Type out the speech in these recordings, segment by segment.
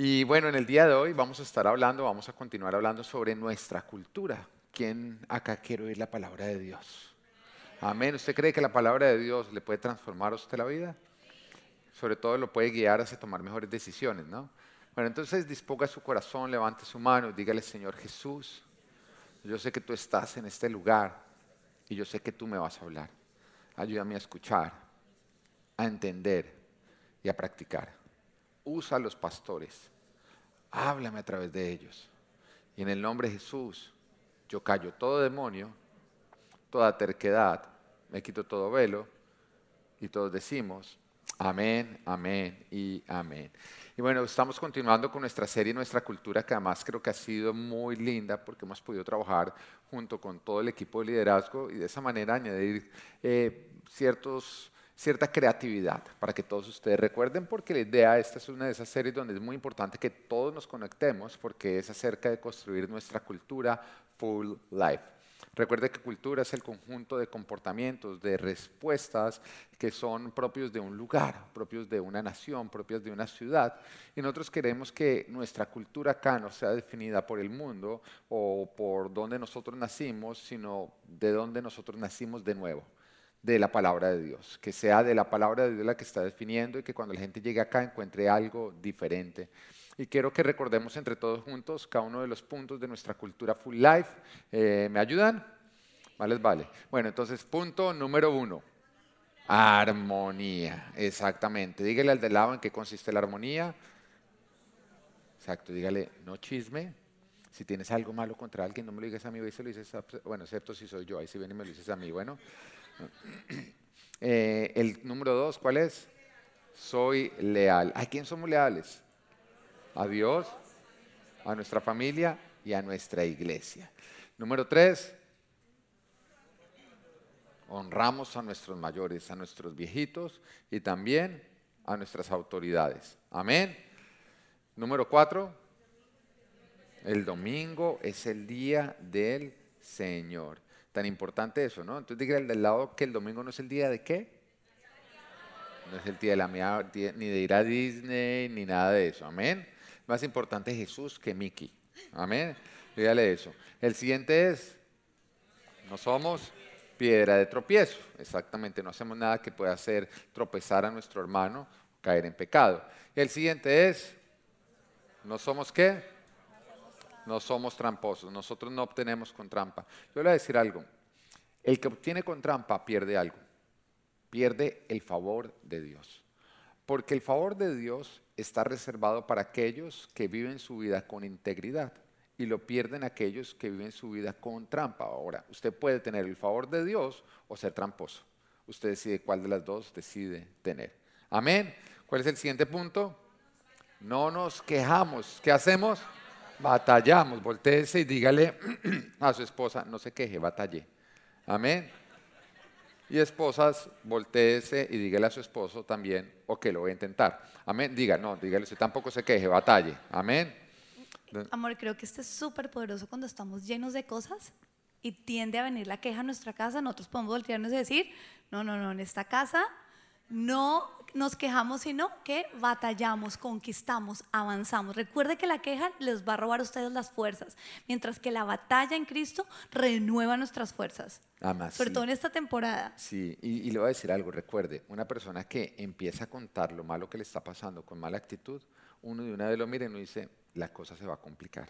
Y bueno, en el día de hoy vamos a estar hablando, vamos a continuar hablando sobre nuestra cultura. ¿Quién acá quiere oír la palabra de Dios? Amén. ¿Usted cree que la palabra de Dios le puede transformar a usted la vida? Sobre todo lo puede guiar hacia tomar mejores decisiones, ¿no? Bueno, entonces disponga su corazón, levante su mano, dígale, Señor Jesús, yo sé que tú estás en este lugar y yo sé que tú me vas a hablar. Ayúdame a escuchar, a entender y a practicar. Usa a los pastores, háblame a través de ellos. Y en el nombre de Jesús, yo callo todo demonio, toda terquedad, me quito todo velo y todos decimos, amén, amén y amén. Y bueno, estamos continuando con nuestra serie, nuestra cultura, que además creo que ha sido muy linda porque hemos podido trabajar junto con todo el equipo de liderazgo y de esa manera añadir eh, ciertos, cierta creatividad para que todos ustedes recuerden, porque la idea, esta es una de esas series donde es muy importante que todos nos conectemos porque es acerca de construir nuestra cultura full life. Recuerde que cultura es el conjunto de comportamientos, de respuestas que son propios de un lugar, propios de una nación, propios de una ciudad. Y nosotros queremos que nuestra cultura acá no sea definida por el mundo o por dónde nosotros nacimos, sino de dónde nosotros nacimos de nuevo de la palabra de Dios, que sea de la palabra de Dios la que está definiendo y que cuando la gente llegue acá encuentre algo diferente. Y quiero que recordemos entre todos juntos cada uno de los puntos de nuestra cultura full life. Eh, ¿Me ayudan? Vale, vale. Bueno, entonces punto número uno. Armonía, exactamente. Dígale al de lado en qué consiste la armonía. Exacto, dígale, no chisme. Si tienes algo malo contra alguien, no me lo digas a mí, y se lo dices a, bueno, excepto si soy yo, ahí si viene y me lo dices a mí, bueno. Eh, el número dos, ¿cuál es? Soy leal. ¿A quién somos leales? A Dios, a nuestra familia y a nuestra iglesia. Número tres, honramos a nuestros mayores, a nuestros viejitos y también a nuestras autoridades. Amén. Número cuatro, el domingo es el día del Señor tan importante eso, ¿no? Entonces diga del lado que el domingo no es el día de qué. No es el día de la mía, ni de ir a Disney, ni nada de eso. Amén. Más importante Jesús que Mickey. Amén. Dígale eso. El siguiente es, no somos piedra de tropiezo. Exactamente, no hacemos nada que pueda hacer tropezar a nuestro hermano, caer en pecado. El siguiente es, no somos qué no somos tramposos, nosotros no obtenemos con trampa. Yo le voy a decir algo, el que obtiene con trampa pierde algo, pierde el favor de Dios. Porque el favor de Dios está reservado para aquellos que viven su vida con integridad y lo pierden aquellos que viven su vida con trampa. Ahora, usted puede tener el favor de Dios o ser tramposo. Usted decide cuál de las dos decide tener. Amén. ¿Cuál es el siguiente punto? No nos quejamos. ¿Qué hacemos? Batallamos, volteese y dígale a su esposa, no se queje, batallé. Amén. Y esposas, volteese y dígale a su esposo también, o que lo voy a intentar. Amén. Diga, no, dígale, usted tampoco se queje, batalle. Amén. Amor, creo que este es súper poderoso cuando estamos llenos de cosas y tiende a venir la queja a nuestra casa. Nosotros podemos voltearnos y decir, no, no, no, en esta casa no nos quejamos, sino que batallamos, conquistamos, avanzamos. Recuerde que la queja les va a robar a ustedes las fuerzas, mientras que la batalla en Cristo renueva nuestras fuerzas. Además, Sobre todo en esta temporada. Sí, y, le voy a decir algo, recuerde, una persona que empieza a contar lo malo que le está pasando con mala actitud, uno de una vez lo mira y uno dice, la cosa se va a complicar.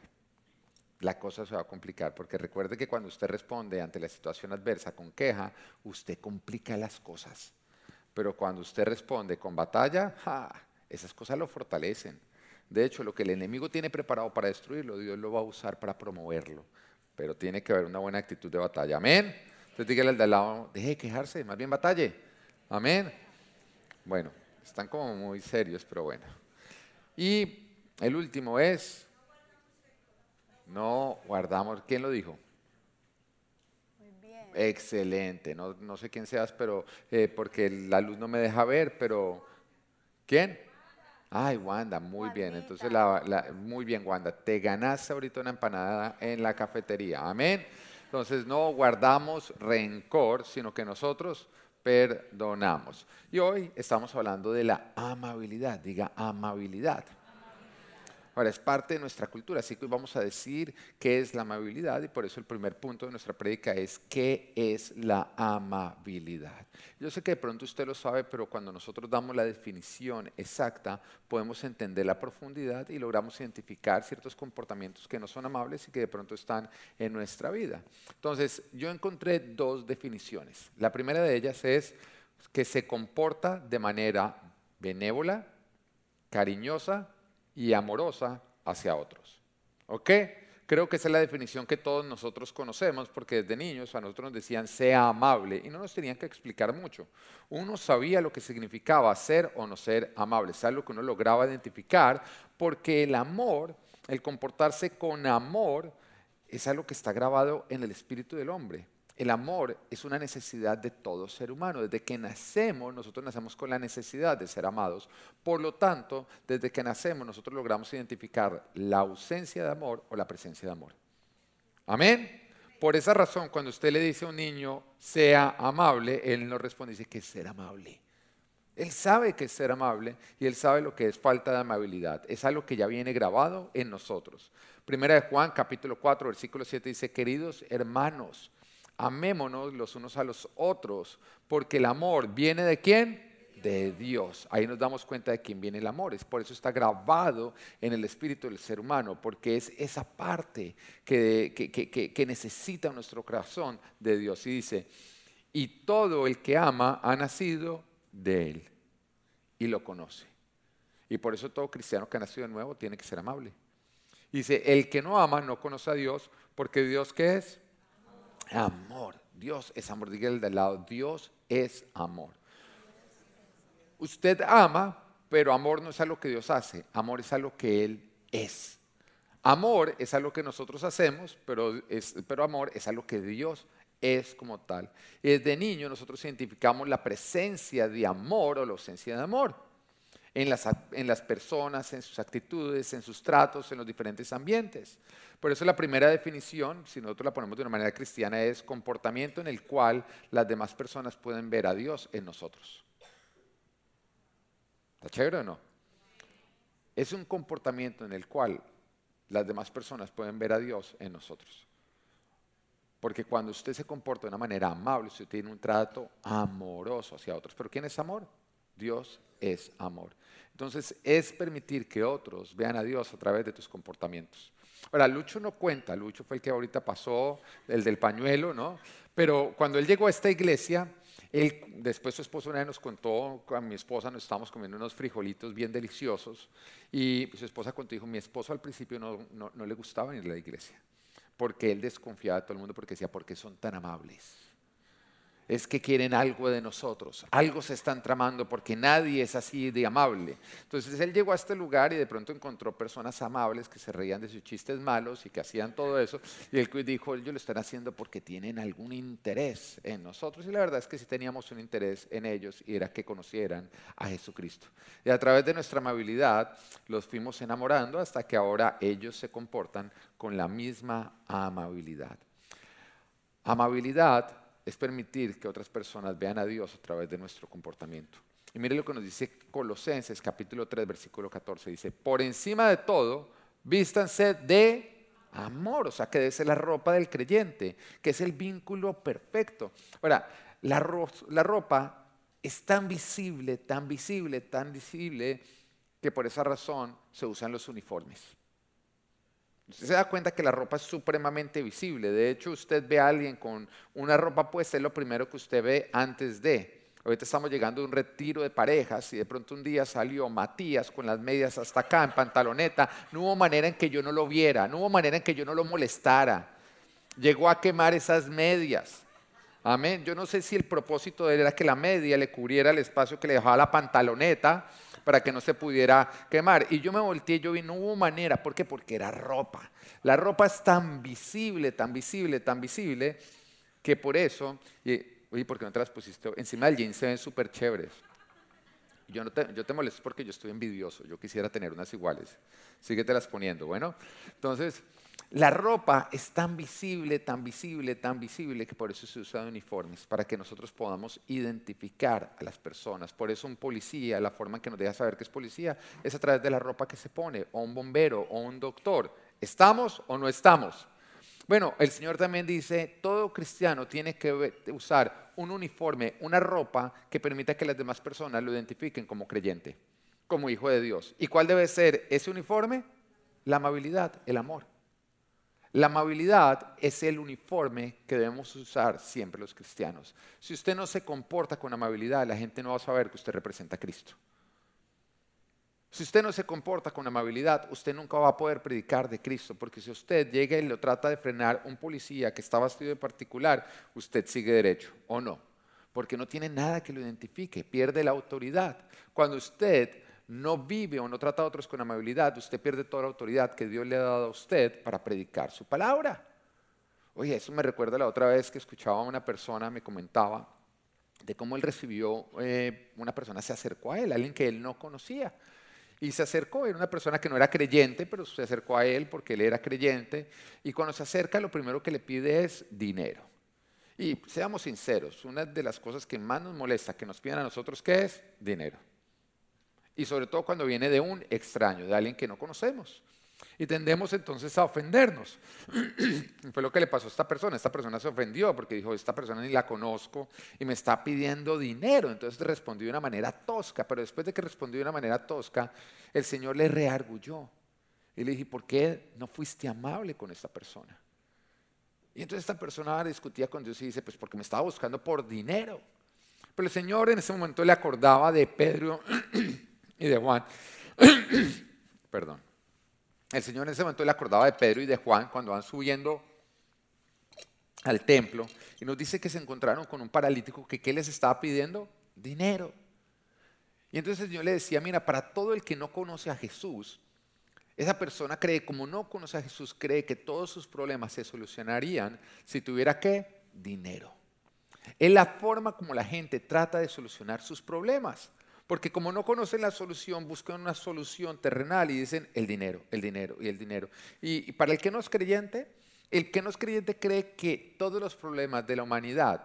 La cosa se va a complicar, porque recuerde que cuando usted responde ante la situación adversa con queja, usted complica las cosas. Pero cuando usted responde con batalla, esas cosas lo fortalecen. De hecho, lo que el enemigo tiene preparado para destruirlo, Dios lo va a usar para promoverlo. Pero tiene que haber una buena actitud de batalla. Amén. Entonces dígale al de al lado, deje de quejarse, más bien batalle. Amén. Bueno, están como muy serios, pero bueno. Y el último es, no guardamos, ¿quién lo dijo? Excelente, no, sé quién seas, pero eh, porque la luz no me deja ver, pero ¿quién? Ay, Wanda, muy bien. Entonces, muy bien, Wanda. Te ganaste ahorita una empanada en la cafetería. Amén. Entonces, no guardamos rencor, sino que nosotros perdonamos. Y hoy estamos hablando de la amabilidad. Diga amabilidad. Ahora, es parte de nuestra cultura, así que vamos a decir qué es la amabilidad y por eso el primer punto de nuestra prédica es qué es la amabilidad. Yo sé que de pronto usted lo sabe, pero cuando nosotros damos la definición exacta, podemos entender la profundidad y logramos identificar ciertos comportamientos que no son amables y que de pronto están en nuestra vida. Entonces, yo encontré dos definiciones. La primera de ellas es que se comporta de manera benévola, cariñosa y amorosa hacia otros. ¿Ok? Creo que esa es la definición que todos nosotros conocemos, porque desde niños a nosotros nos decían sea amable y no nos tenían que explicar mucho. Uno sabía lo que significaba ser o no ser amable, es algo que uno lograba identificar, porque el amor, el comportarse con amor, es algo que está grabado en el espíritu del hombre. El amor es una necesidad de todo ser humano. Desde que nacemos, nosotros nacemos con la necesidad de ser amados. Por lo tanto, desde que nacemos, nosotros logramos identificar la ausencia de amor o la presencia de amor. Amén. Por esa razón, cuando usted le dice a un niño, sea amable, él no responde, dice que es ser amable. Él sabe que es ser amable y él sabe lo que es falta de amabilidad. Es algo que ya viene grabado en nosotros. Primera de Juan, capítulo 4, versículo 7 dice, queridos hermanos, amémonos los unos a los otros, porque el amor viene de quién? De Dios. Ahí nos damos cuenta de quién viene el amor. Es por eso está grabado en el espíritu del ser humano, porque es esa parte que, que necesita nuestro corazón de Dios. Y dice, y todo el que ama ha nacido de Él y lo conoce. Y por eso todo cristiano que ha nacido de nuevo tiene que ser amable. Dice, el que no ama no conoce a Dios, porque Dios qué es? Amor. Dios es amor. Diga el del lado, Dios es amor. Usted ama, pero amor no es algo que Dios hace, amor es algo que Él es. Amor es algo que nosotros hacemos, pero, es, pero amor es algo que Dios es como tal. Desde niño nosotros identificamos la presencia de amor o la ausencia de amor en las, personas, en sus actitudes, en sus tratos, en los diferentes ambientes. Por eso la primera definición, si nosotros la ponemos de una manera cristiana, es comportamiento en el cual las demás personas pueden ver a Dios en nosotros. ¿Está chévere o no? Es un comportamiento en el cual las demás personas pueden ver a Dios en nosotros. Porque cuando usted se comporta de una manera amable, usted tiene un trato amoroso hacia otros. ¿Pero quién es amor? Dios es amor. Entonces es permitir que otros vean a Dios a través de tus comportamientos. Ahora, Lucho no cuenta, Lucho fue el que ahorita pasó, el del pañuelo, ¿no? Pero cuando él llegó a esta iglesia, él, después su esposo una vez nos contó, a mi esposa nos estábamos comiendo unos frijolitos bien deliciosos, y su esposa contó, dijo, mi esposo al principio no, no, no le gustaba ir a la iglesia, porque él desconfiaba de todo el mundo, porque decía, ¿por qué son tan amables? Es que quieren algo de nosotros, algo se están tramando porque nadie es así de amable. Entonces él llegó a este lugar y de pronto encontró personas amables que se reían de sus chistes malos y que hacían todo eso. Y él dijo, ellos lo están haciendo porque tienen algún interés en nosotros. Y la verdad es que sí teníamos un interés en ellos y era que conocieran a Jesucristo. Y a través de nuestra amabilidad los fuimos enamorando hasta que ahora ellos se comportan con la misma amabilidad. Amabilidad es permitir que otras personas vean a Dios a través de nuestro comportamiento. Y mire lo que nos dice Colosenses capítulo 3 versículo 14. Dice, por encima de todo, vístanse de amor, o sea, que ser la ropa del creyente, que es el vínculo perfecto. Ahora, la ropa es tan visible, tan visible, tan visible, que por esa razón se usan los uniformes. Usted se da cuenta que la ropa es supremamente visible. De hecho, usted ve a alguien con una ropa puesta, es lo primero que usted ve antes de. Ahorita estamos llegando a un retiro de parejas y de pronto un día salió Matías con las medias hasta acá en pantaloneta. No hubo manera en que yo no lo viera, no hubo manera en que yo no lo molestara. Llegó a quemar esas medias. Amén. Yo no sé si el propósito de él era que la media le cubriera el espacio que le dejaba la pantaloneta para que no se pudiera quemar. Y yo me volteé, yo vi, no hubo manera. ¿Por qué? Porque era ropa. La ropa es tan visible, tan visible, tan visible, que por eso, y, oye, ¿por qué no te las pusiste? Encima del jean se ven súper chéveres. Yo, no te, yo te molesto porque yo estoy envidioso, yo quisiera tener unas iguales. Síguete las poniendo, bueno. Entonces, La ropa es tan visible, tan visible, tan visible que por eso se usa de uniformes, para que nosotros podamos identificar a las personas. Por eso un policía, la forma en que nos deja saber que es policía, es a través de la ropa que se pone, o un bombero, o un doctor. ¿Estamos o no estamos? Bueno, el Señor también dice, todo cristiano tiene que usar un uniforme, una ropa que permita que las demás personas lo identifiquen como creyente, como hijo de Dios. ¿Y cuál debe ser ese uniforme? La amabilidad, el amor. La amabilidad es el uniforme que debemos usar siempre los cristianos. Si usted no se comporta con amabilidad, la gente no va a saber que usted representa a Cristo. Si usted no se comporta con amabilidad, usted nunca va a poder predicar de Cristo, porque si usted llega y lo trata de frenar un policía que está vestido de particular, usted sigue derecho, ¿o no? Porque no tiene nada que lo identifique, pierde la autoridad. Cuando usted no vive o no trata a otros con amabilidad, usted pierde toda la autoridad que Dios le ha dado a usted para predicar su palabra. Oye, eso me recuerda la otra vez que escuchaba a una persona, me comentaba de cómo él recibió, eh, una persona se acercó a él, alguien que él no conocía. Y se acercó, era una persona que no era creyente, pero se acercó a él porque él era creyente. Y cuando se acerca, lo primero que le pide es dinero. Y seamos sinceros, una de las cosas que más nos molesta que nos piden a nosotros, ¿qué es? Dinero. Y sobre todo cuando viene de un extraño, de alguien que no conocemos. Y tendemos entonces a ofendernos. Fue lo que le pasó a esta persona. Esta persona se ofendió porque dijo, esta persona ni la conozco y me está pidiendo dinero. Entonces respondió de una manera tosca, pero después de que respondió de una manera tosca, el Señor le reargulló. Y le dije, ¿por qué no fuiste amable con esta persona? Y entonces esta persona discutía con Dios y dice, pues porque me estaba buscando por dinero. Pero el Señor en ese momento le acordaba de Pedro y de Juan. Perdón. El Señor en ese momento le acordaba de Pedro y de Juan cuando van subiendo al templo y nos dice que se encontraron con un paralítico que ¿qué les estaba pidiendo? Dinero. Y entonces el Señor le decía, mira, para todo el que no conoce a Jesús, esa persona cree, como no conoce a Jesús, cree que todos sus problemas se solucionarían si tuviera qué? Dinero. Es la forma como la gente trata de solucionar sus problemas. Porque como no conocen la solución, buscan una solución terrenal y dicen el dinero, el dinero y el dinero. Y, para el que no es creyente, el que no es creyente cree que todos los problemas de la humanidad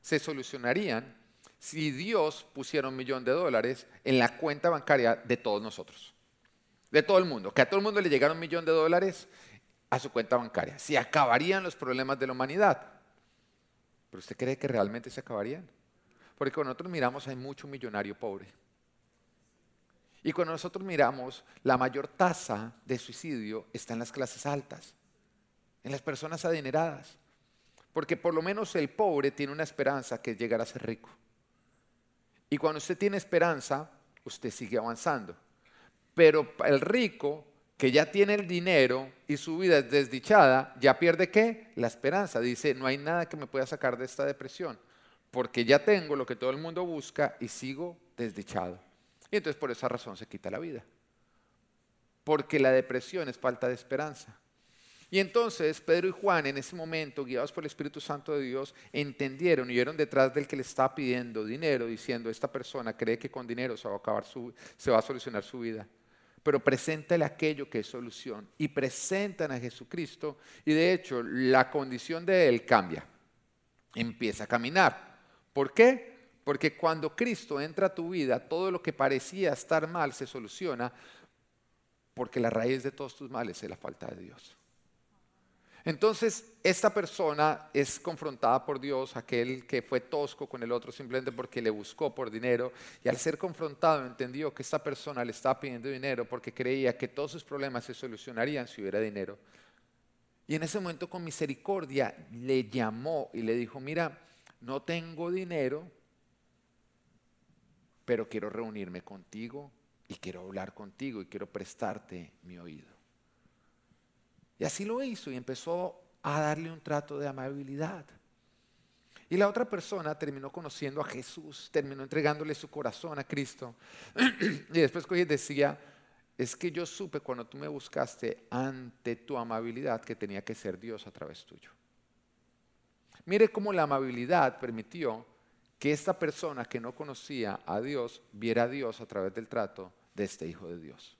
se solucionarían si Dios pusiera un millón de dólares en la cuenta bancaria de todos nosotros, de todo el mundo, que a todo el mundo le llegara un millón de dólares a su cuenta bancaria. Si acabarían los problemas de la humanidad. ¿Pero usted cree que realmente se acabarían? Porque cuando nosotros miramos hay mucho millonario pobre. Y cuando nosotros miramos, la mayor tasa de suicidio está en las clases altas, en las personas adineradas. Porque por lo menos el pobre tiene una esperanza que es llegar a ser rico. Y cuando usted tiene esperanza, usted sigue avanzando. Pero el rico, que ya tiene el dinero y su vida es desdichada, ya pierde qué? La esperanza. Dice, no hay nada que me pueda sacar de esta depresión porque ya tengo lo que todo el mundo busca y sigo desdichado. Y entonces por esa razón se quita la vida. Porque la depresión es falta de esperanza. Y entonces Pedro y Juan en ese momento, guiados por el Espíritu Santo de Dios, entendieron y vieron detrás del que le está pidiendo dinero, diciendo, esta persona cree que con dinero se va a, acabar su, se va a solucionar su vida. Pero preséntale aquello que es solución. Y presentan a Jesucristo y de hecho la condición de él cambia. Empieza a caminar. ¿Por qué? Porque cuando Cristo entra a tu vida, todo lo que parecía estar mal se soluciona porque la raíz de todos tus males es la falta de Dios. Entonces, esta persona es confrontada por Dios, aquel que fue tosco con el otro simplemente porque le buscó por dinero, y al ser confrontado entendió que esta persona le estaba pidiendo dinero porque creía que todos sus problemas se solucionarían si hubiera dinero. Y en ese momento con misericordia le llamó y le dijo, mira, no tengo dinero, pero quiero reunirme contigo y quiero hablar contigo y quiero prestarte mi oído. Y así lo hizo y empezó a darle un trato de amabilidad. Y la otra persona terminó conociendo a Jesús, terminó entregándole su corazón a Cristo. y después decía, es que yo supe cuando tú me buscaste ante tu amabilidad que tenía que ser Dios a través tuyo. Mire cómo la amabilidad permitió que esta persona que no conocía a Dios viera a Dios a través del trato de este Hijo de Dios.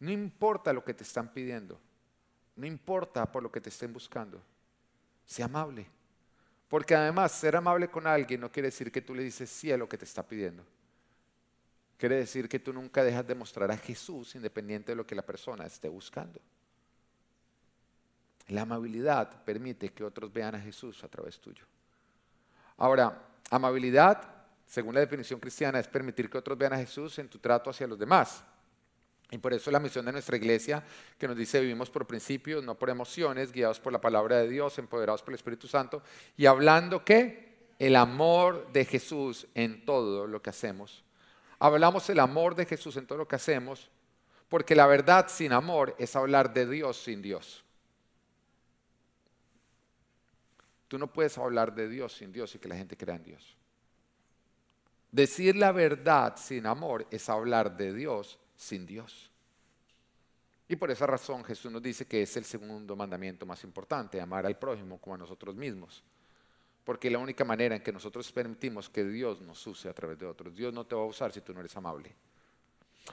No importa lo que te están pidiendo. No importa por lo que te estén buscando. Sea amable. Porque además ser amable con alguien no quiere decir que tú le dices sí a lo que te está pidiendo. Quiere decir que tú nunca dejas de mostrar a Jesús independiente de lo que la persona esté buscando. La amabilidad permite que otros vean a Jesús a través tuyo. Ahora, amabilidad, según la definición cristiana, es permitir que otros vean a Jesús en tu trato hacia los demás. Y por eso la misión de nuestra iglesia, que nos dice vivimos por principios, no por emociones, guiados por la palabra de Dios, empoderados por el Espíritu Santo, y hablando que el amor de Jesús en todo lo que hacemos. Hablamos el amor de Jesús en todo lo que hacemos, porque la verdad sin amor es hablar de Dios sin Dios. Tú no puedes hablar de Dios sin Dios y que la gente crea en Dios. Decir la verdad sin amor es hablar de Dios sin Dios. Y por esa razón Jesús nos dice que es el segundo mandamiento más importante, amar al prójimo como a nosotros mismos. Porque la única manera en que nosotros permitimos que Dios nos use a través de otros. Dios no te va a usar si tú no eres amable.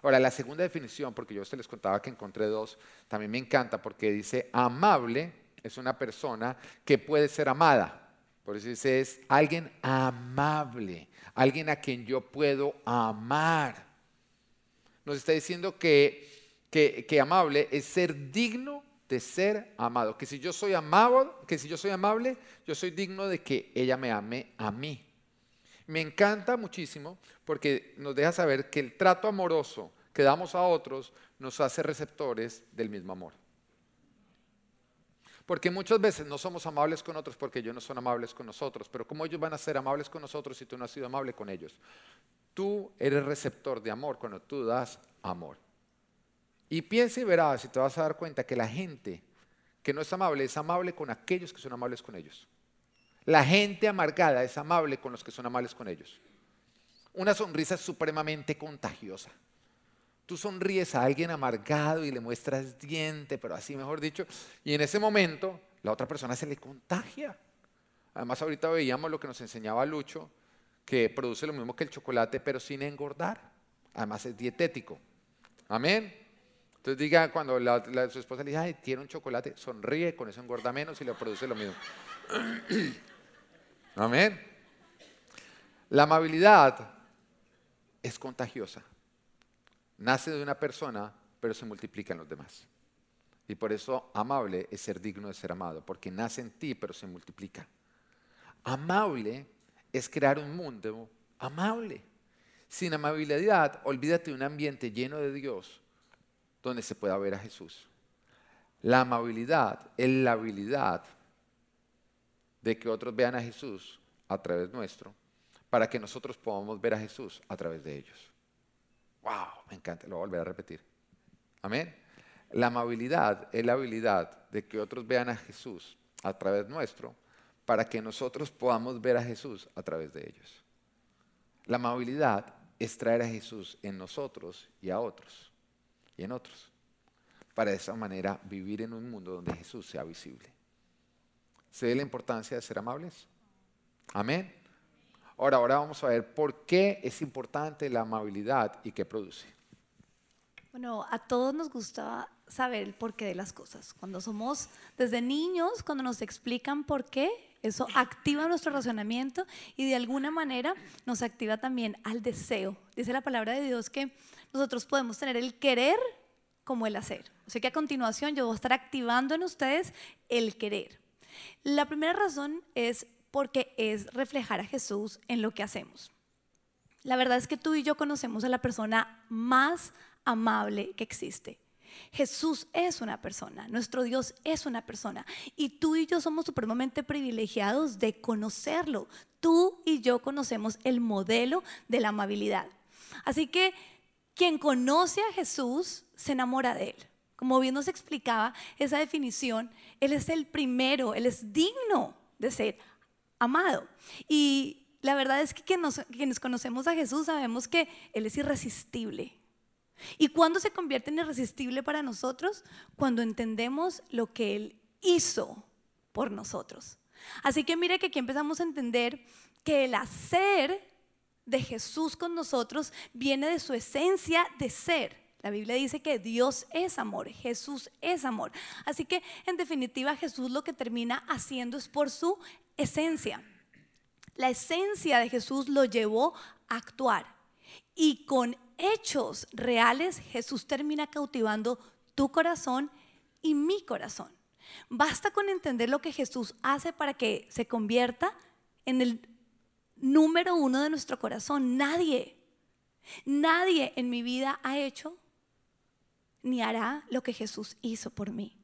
Ahora, la segunda definición, porque yo a les contaba que encontré dos, también me encanta porque dice amable es una persona que puede ser amada. Por eso dice es alguien amable, alguien a quien yo puedo amar nos está diciendo que, que, amable es ser digno de ser amado. Que si yo soy amable, que si yo soy amable, yo soy digno de que ella me ame a mí. Me encanta muchísimo porque nos deja saber que el trato amoroso que damos a otros nos hace receptores del mismo amor. Porque muchas veces no somos amables con otros porque ellos no son amables con nosotros. Pero ¿cómo ellos van a ser amables con nosotros si tú no has sido amable con ellos? Tú eres receptor de amor cuando tú das amor. Y piensa y verás y te vas a dar cuenta que la gente que no es amable es amable con aquellos que son amables con ellos. La gente amargada es amable con los que son amables con ellos. Una sonrisa supremamente contagiosa. Tú sonríes a alguien amargado y le muestras diente, pero así mejor dicho, y en ese momento la otra persona se le contagia. Además ahorita veíamos lo que nos enseñaba Lucho, que produce lo mismo que el chocolate, pero sin engordar. Además es dietético. Amén. Entonces diga, cuando su esposa le dice, ay, tiene un chocolate, sonríe, con eso engorda menos y le produce lo mismo. Amén. La amabilidad es contagiosa. Nace de una persona, pero se multiplica en los demás. Y por eso amable es ser digno de ser amado, porque nace en ti, pero se multiplica. Amable es crear un mundo amable. Sin amabilidad, olvídate de un ambiente lleno de Dios donde se pueda ver a Jesús. La amabilidad es la habilidad de que otros vean a Jesús a través nuestro, para que nosotros podamos ver a Jesús a través de ellos. ¡Wow! Me encanta, lo voy a volver a repetir. Amén. La amabilidad es la habilidad de que otros vean a Jesús a través nuestro, para que nosotros podamos ver a Jesús a través de ellos. La amabilidad es traer a Jesús en nosotros y a otros y en otros, para de esa manera vivir en un mundo donde Jesús sea visible. ¿Se ve la importancia de ser amables? Amén. Ahora, ahora vamos a ver por qué es importante la amabilidad y qué produce. Bueno, a todos nos gusta saber el porqué de las cosas. Cuando somos desde niños, cuando nos explican por qué, eso activa nuestro razonamiento y de alguna manera nos activa también al deseo. Dice la palabra de Dios que nosotros podemos tener el querer como el hacer. O sea que a continuación yo voy a estar activando en ustedes el querer. La primera razón es porque es reflejar a Jesús en lo que hacemos. La verdad es que tú y yo conocemos a la persona más amable que existe. Jesús es una persona, nuestro Dios es una persona y tú y yo somos supremamente privilegiados de conocerlo. Tú y yo conocemos el modelo de la amabilidad. Así que quien conoce a Jesús se enamora de él. Como bien nos explicaba esa definición, Él es el primero, Él es digno de ser amado. Y la verdad es que quienes conocemos a Jesús sabemos que Él es irresistible. ¿Y cuándo se convierte en irresistible para nosotros? Cuando entendemos lo que Él hizo por nosotros. Así que mire que aquí empezamos a entender que el hacer de Jesús con nosotros viene de su esencia de ser. La Biblia dice que Dios es amor, Jesús es amor. Así que en definitiva Jesús lo que termina haciendo es por su esencia. La esencia de Jesús lo llevó a actuar. Y con hechos reales Jesús termina cautivando tu corazón y mi corazón. Basta con entender lo que Jesús hace para que se convierta en el número uno de nuestro corazón. Nadie, nadie en mi vida ha hecho ni hará lo que Jesús hizo por mí.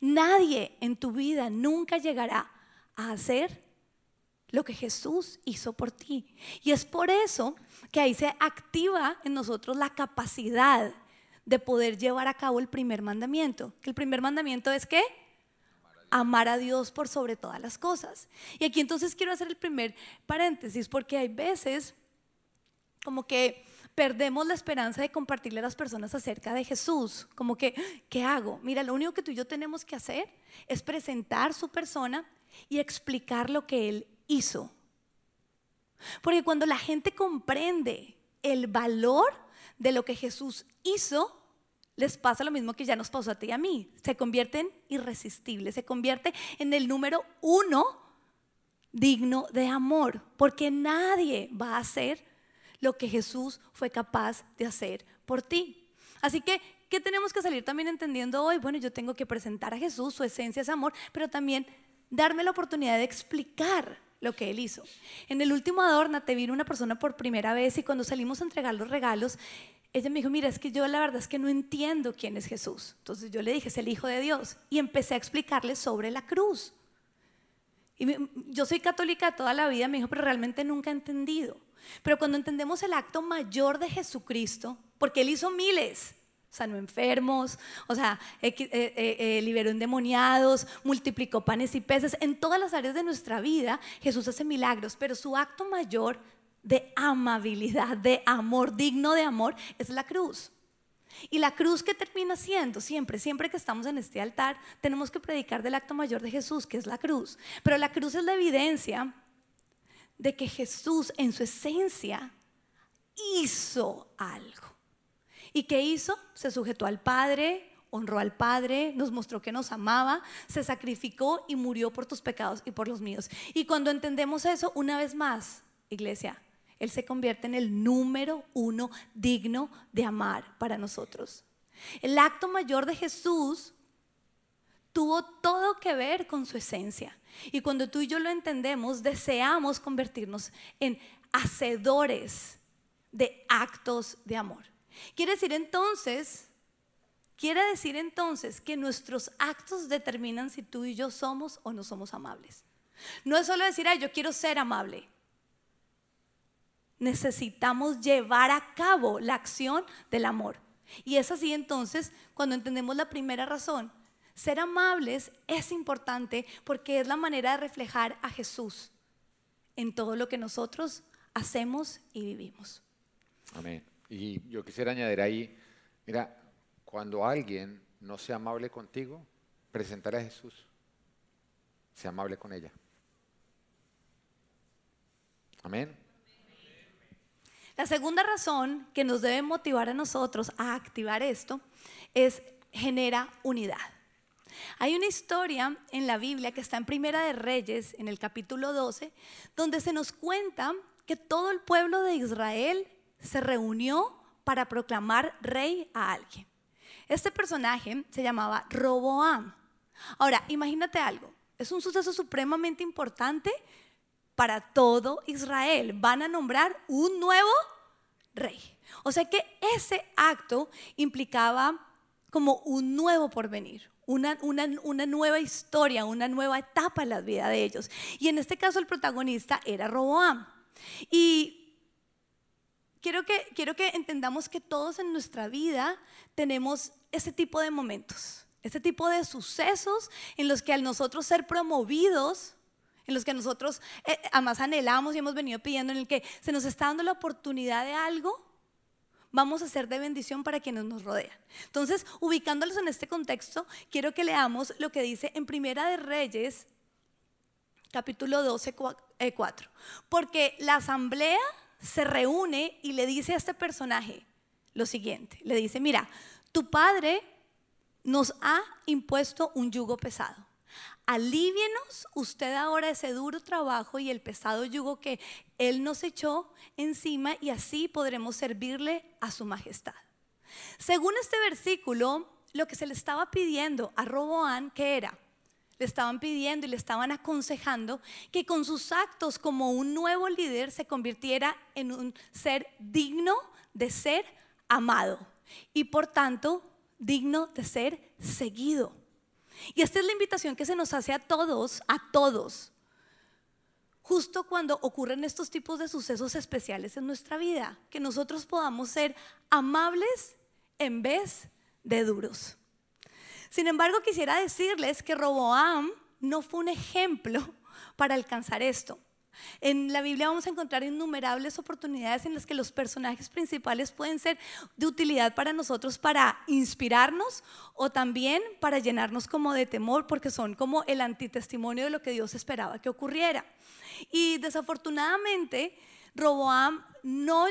Nadie en tu vida nunca llegará a hacer lo que Jesús hizo por ti. Y es por eso que ahí se activa en nosotros la capacidad de poder llevar a cabo el primer mandamiento. Que el primer mandamiento es que amar a Dios por sobre todas las cosas. Y aquí entonces quiero hacer el primer paréntesis porque hay veces como que perdemos la esperanza de compartirle a las personas acerca de Jesús. Como que, ¿qué hago? Mira, lo único que tú y yo tenemos que hacer es presentar su persona y explicar lo que Él hizo. Porque cuando la gente comprende el valor de lo que Jesús hizo, les pasa lo mismo que ya nos pasó a ti y a mí. Se convierten irresistibles, se convierte en el número uno digno de amor, porque nadie va a hacer lo que Jesús fue capaz de hacer por ti. Así que, ¿qué tenemos que salir también entendiendo hoy? Bueno, yo tengo que presentar a Jesús, su esencia es amor, pero también darme la oportunidad de explicar lo que Él hizo. En el último Adorna te vino una persona por primera vez y cuando salimos a entregar los regalos, ella me dijo, mira, es que yo la verdad es que no entiendo quién es Jesús. Entonces yo le dije, es el Hijo de Dios. Y empecé a explicarle sobre la cruz. Y yo soy católica toda la vida, me dijo, pero realmente nunca he entendido. Pero cuando entendemos el acto mayor de Jesucristo, porque Él hizo miles, sanó enfermos, o sea, eh, eh, eh, liberó endemoniados, multiplicó panes y peces. En todas las áreas de nuestra vida Jesús hace milagros, pero su acto mayor de amabilidad, de amor, digno de amor, es la cruz. Y la cruz que termina siendo, siempre, siempre que estamos en este altar, tenemos que predicar del acto mayor de Jesús, que es la cruz. Pero la cruz es la evidencia de que Jesús en su esencia hizo algo. ¿Y qué hizo? Se sujetó al Padre, honró al Padre, nos mostró que nos amaba, se sacrificó y murió por tus pecados y por los míos. Y cuando entendemos eso, una vez más, iglesia, Él se convierte en el número uno digno de amar para nosotros. El acto mayor de Jesús tuvo todo que ver con su esencia. Y cuando tú y yo lo entendemos, deseamos convertirnos en hacedores de actos de amor. Quiere decir entonces, quiere decir entonces que nuestros actos determinan si tú y yo somos o no somos amables. No es solo decir, ay, yo quiero ser amable. Necesitamos llevar a cabo la acción del amor. Y es así entonces cuando entendemos la primera razón. Ser amables es importante porque es la manera de reflejar a Jesús en todo lo que nosotros hacemos y vivimos. Amén. Y yo quisiera añadir ahí, mira, cuando alguien no sea amable contigo, presentar a Jesús. Sea amable con ella. Amén. La segunda razón que nos debe motivar a nosotros a activar esto es genera unidad. Hay una historia en la Biblia que está en Primera de Reyes, en el capítulo 12, donde se nos cuenta que todo el pueblo de Israel se reunió para proclamar rey a alguien. Este personaje se llamaba Roboam. Ahora, imagínate algo, es un suceso supremamente importante para todo Israel. Van a nombrar un nuevo rey. O sea que ese acto implicaba como un nuevo porvenir, una, una, una, nueva historia, una nueva etapa en la vida de ellos. Y en este caso el protagonista era Roboam. Y quiero que, quiero que entendamos que todos en nuestra vida tenemos ese tipo de momentos, ese tipo de sucesos en los que al nosotros ser promovidos, en los que nosotros eh, además anhelamos y hemos venido pidiendo, en el que se nos está dando la oportunidad de algo, vamos a ser de bendición para quienes nos rodean. Entonces, ubicándolos en este contexto, quiero que leamos lo que dice en Primera de Reyes, capítulo 12, 4. Eh, Porque la asamblea se reúne y le dice a este personaje, lo siguiente. Le dice, mira, tu padre nos ha impuesto un yugo pesado. Alívienos usted ahora ese duro trabajo y el pesado yugo que Él nos echó encima y así podremos servirle a su majestad. Según este versículo, lo que se le estaba pidiendo a Roboán, ¿qué era? Le estaban pidiendo y le estaban aconsejando que con sus actos como un nuevo líder se convirtiera en un ser digno de ser amado y por tanto digno de ser seguido. Y esta es la invitación que se nos hace a todos, a todos, justo cuando ocurren estos tipos de sucesos especiales en nuestra vida, que nosotros podamos ser amables en vez de duros. Sin embargo, quisiera decirles que Roboam no fue un ejemplo para alcanzar esto. En la Biblia vamos a encontrar innumerables oportunidades en las que los personajes principales pueden ser de utilidad para nosotros para inspirarnos o también para llenarnos como de temor porque son como el antitestimonio de lo que Dios esperaba que ocurriera. Y desafortunadamente Roboam no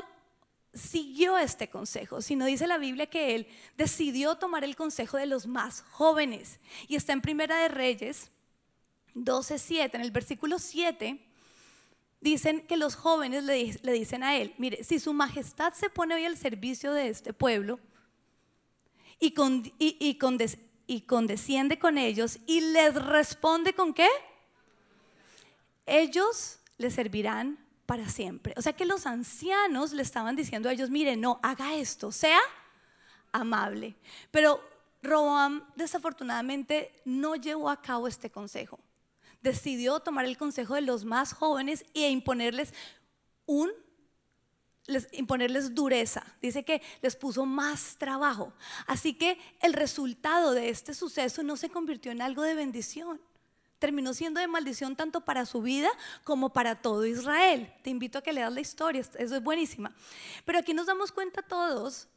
siguió este consejo, sino dice la Biblia que él decidió tomar el consejo de los más jóvenes. Y está en Primera de Reyes 12:7, en el versículo 7 dicen que los jóvenes le, dicen a él, mire, si su majestad se pone hoy al servicio de este pueblo y, y, y condesciende con ellos y les responde con qué, ellos le servirán para siempre. O sea que los ancianos le estaban diciendo a ellos, mire, no, haga esto, sea amable. Pero Roboam desafortunadamente no llevó a cabo este consejo. Decidió tomar el consejo de los más jóvenes e imponerles un imponerles dureza. Dice que les puso más trabajo. Así que el resultado de este suceso no se convirtió en algo de bendición terminó siendo de maldición tanto para su vida como para todo Israel. Te invito a que leas la historia, eso es buenísima. Pero aquí nos damos cuenta todos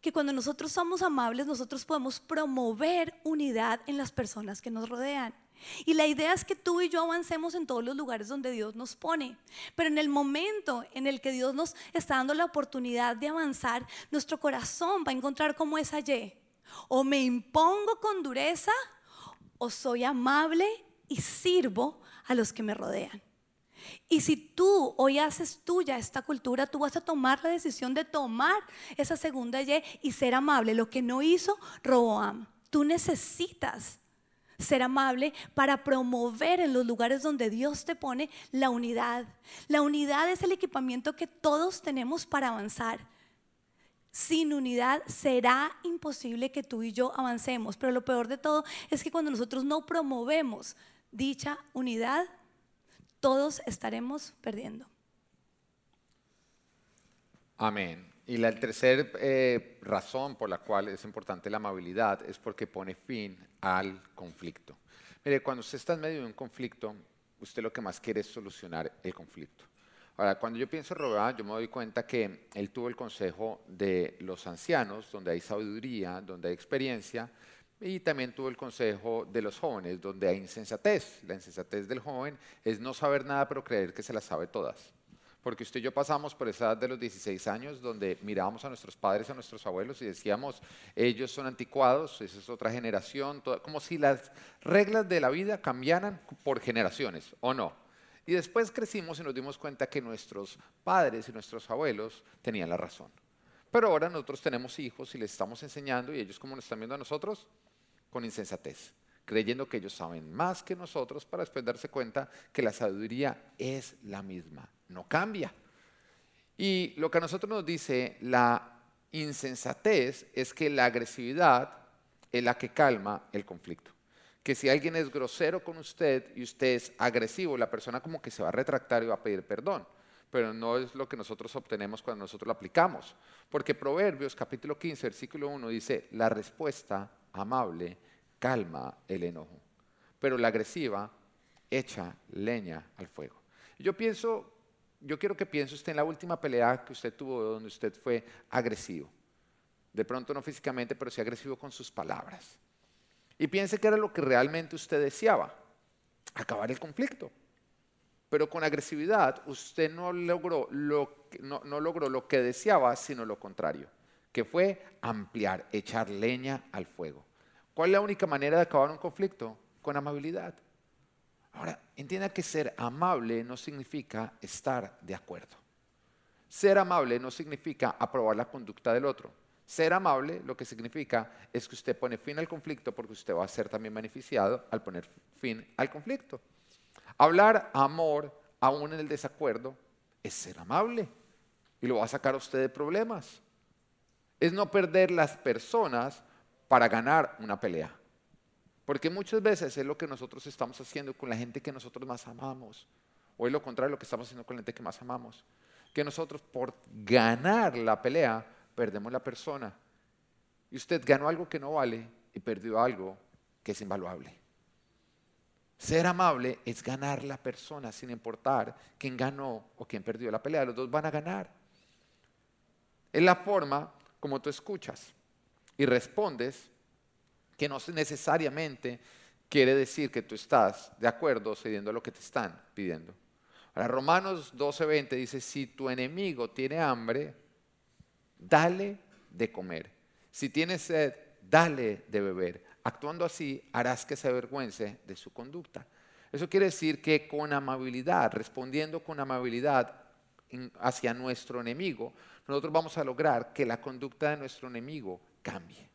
que cuando nosotros somos amables, nosotros podemos promover unidad en las personas que nos rodean. Y la idea es que tú y yo avancemos en todos los lugares donde Dios nos pone. Pero en el momento en el que Dios nos está dando la oportunidad de avanzar, nuestro corazón va a encontrar como esa Y. O me impongo con dureza o soy amable y sirvo a los que me rodean. Y si tú hoy haces tuya esta cultura, tú vas a tomar la decisión de tomar esa segunda Y y ser amable, lo que no hizo Roboam. Tú necesitas ser amable para promover en los lugares donde Dios te pone la unidad. La unidad es el equipamiento que todos tenemos para avanzar. Sin unidad será imposible que tú y yo avancemos. Pero lo peor de todo es que cuando nosotros no promovemos dicha unidad, todos estaremos perdiendo. Amén. Y la tercera eh, razón por la cual es importante la amabilidad es porque pone fin al conflicto. Mire, cuando usted está en medio de un conflicto, usted lo que más quiere es solucionar el conflicto. Ahora, cuando yo pienso en Roboam, yo me doy cuenta que él tuvo el consejo de los ancianos, donde hay sabiduría, donde hay experiencia, y también tuvo el consejo de los jóvenes, donde hay insensatez. La insensatez del joven es no saber nada, pero creer que se las sabe todas. Porque usted y yo pasamos por esa edad de los 16 años, donde mirábamos a nuestros padres, a nuestros abuelos y decíamos, ellos son anticuados, esa es otra generación, como si las reglas de la vida cambiaran por generaciones, ¿o no? Y después crecimos y nos dimos cuenta que nuestros padres y nuestros abuelos tenían la razón. Pero ahora nosotros tenemos hijos y les estamos enseñando y ellos como nos están viendo a nosotros con insensatez, creyendo que ellos saben más que nosotros para después darse cuenta que la sabiduría es la misma, no cambia. Y lo que a nosotros nos dice la insensatez es que la agresividad es la que calma el conflicto que si alguien es grosero con usted y usted es agresivo, la persona como que se va a retractar y va a pedir perdón. Pero no es lo que nosotros obtenemos cuando nosotros lo aplicamos. Porque Proverbios capítulo 15, versículo 1 dice, la respuesta amable calma el enojo, pero la agresiva echa leña al fuego. Yo pienso, yo quiero que piense usted en la última pelea que usted tuvo donde usted fue agresivo. De pronto no físicamente, pero sí agresivo con sus palabras. Y piense que era lo que realmente usted deseaba, acabar el conflicto. Pero con agresividad usted no logró lo que, deseaba, sino lo contrario. que fue ampliar, echar leña al fuego. ¿Cuál es la única manera de acabar un conflicto? Con amabilidad. Ahora, entienda que ser amable no significa estar de acuerdo. Ser amable no significa aprobar la conducta del otro. Ser amable lo que significa es que usted pone fin al conflicto porque usted va a ser también beneficiado al poner fin al conflicto. Hablar amor aún en el desacuerdo es ser amable y lo va a sacar a usted de problemas. Es no perder las personas para ganar una pelea. Porque muchas veces es lo que nosotros estamos haciendo con la gente que nosotros más amamos. O es lo contrario lo que estamos haciendo con la gente que más amamos. Que nosotros por ganar la pelea perdemos la persona. Y usted ganó algo que no vale y perdió algo que es invaluable. Ser amable es ganar la persona sin importar quién ganó o quién perdió la pelea. Los dos van a ganar. Es la forma como tú escuchas y respondes que no necesariamente quiere decir que tú estás de acuerdo cediendo a lo que te están pidiendo. Ahora, Romanos 12:20 dice, si tu enemigo tiene hambre, dale de comer. Si tiene sed, dale de beber. Actuando así, harás que se avergüence de su conducta. Eso quiere decir que con amabilidad, respondiendo con amabilidad hacia nuestro enemigo, nosotros vamos a lograr que la conducta de nuestro enemigo cambie.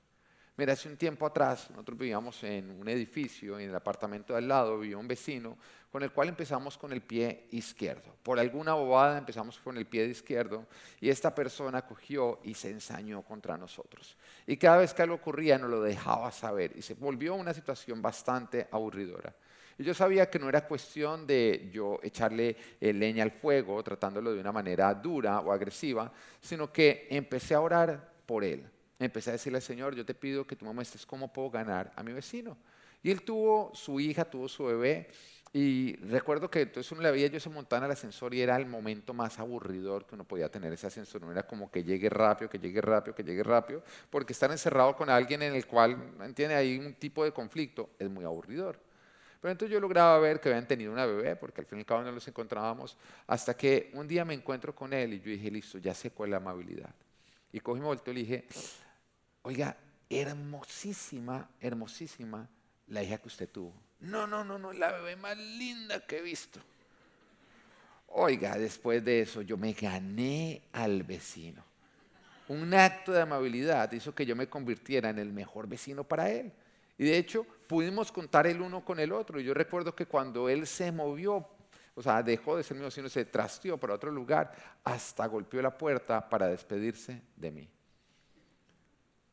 Mira, hace un tiempo atrás nosotros vivíamos en un edificio, en el apartamento de al lado vivía un vecino con el cual empezamos con el pie izquierdo. Por alguna bobada empezamos con el pie izquierdo y esta persona cogió y se ensañó contra nosotros. Y cada vez que algo ocurría nos lo dejaba saber y se volvió una situación bastante aburridora. Y yo sabía que no era cuestión de yo echarle eh, leña al fuego tratándolo de una manera dura o agresiva, sino que empecé a orar por él empecé a decirle Señor, yo te pido que tú me muestres cómo puedo ganar a mi vecino. Y él tuvo su hija, tuvo su bebé, y recuerdo que entonces uno le veía, yo se montaba en el ascensor y era el momento más aburridor que uno podía tener ese ascensor. No era como que llegue rápido, que llegue rápido, que llegue rápido, porque estar encerrado con alguien en el cual, ¿entiende? Hay un tipo de conflicto, es muy aburridor. Pero entonces yo lograba ver que habían tenido una bebé, porque al fin y al cabo no los encontrábamos, hasta que un día me encuentro con él y yo dije, listo, ya sé cuál es la amabilidad. Y cogí mi volteo y le dije, Oiga, hermosísima, hermosísima la hija que usted tuvo. No, no, no, no, la bebé más linda que he visto. Oiga, después de eso yo me gané al vecino. Un acto de amabilidad hizo que yo me convirtiera en el mejor vecino para él. Y de hecho, pudimos contar el uno con el otro. Y yo recuerdo que cuando él se movió, o sea, dejó de ser mi vecino, se trasteó para otro lugar, hasta golpeó la puerta para despedirse de mí.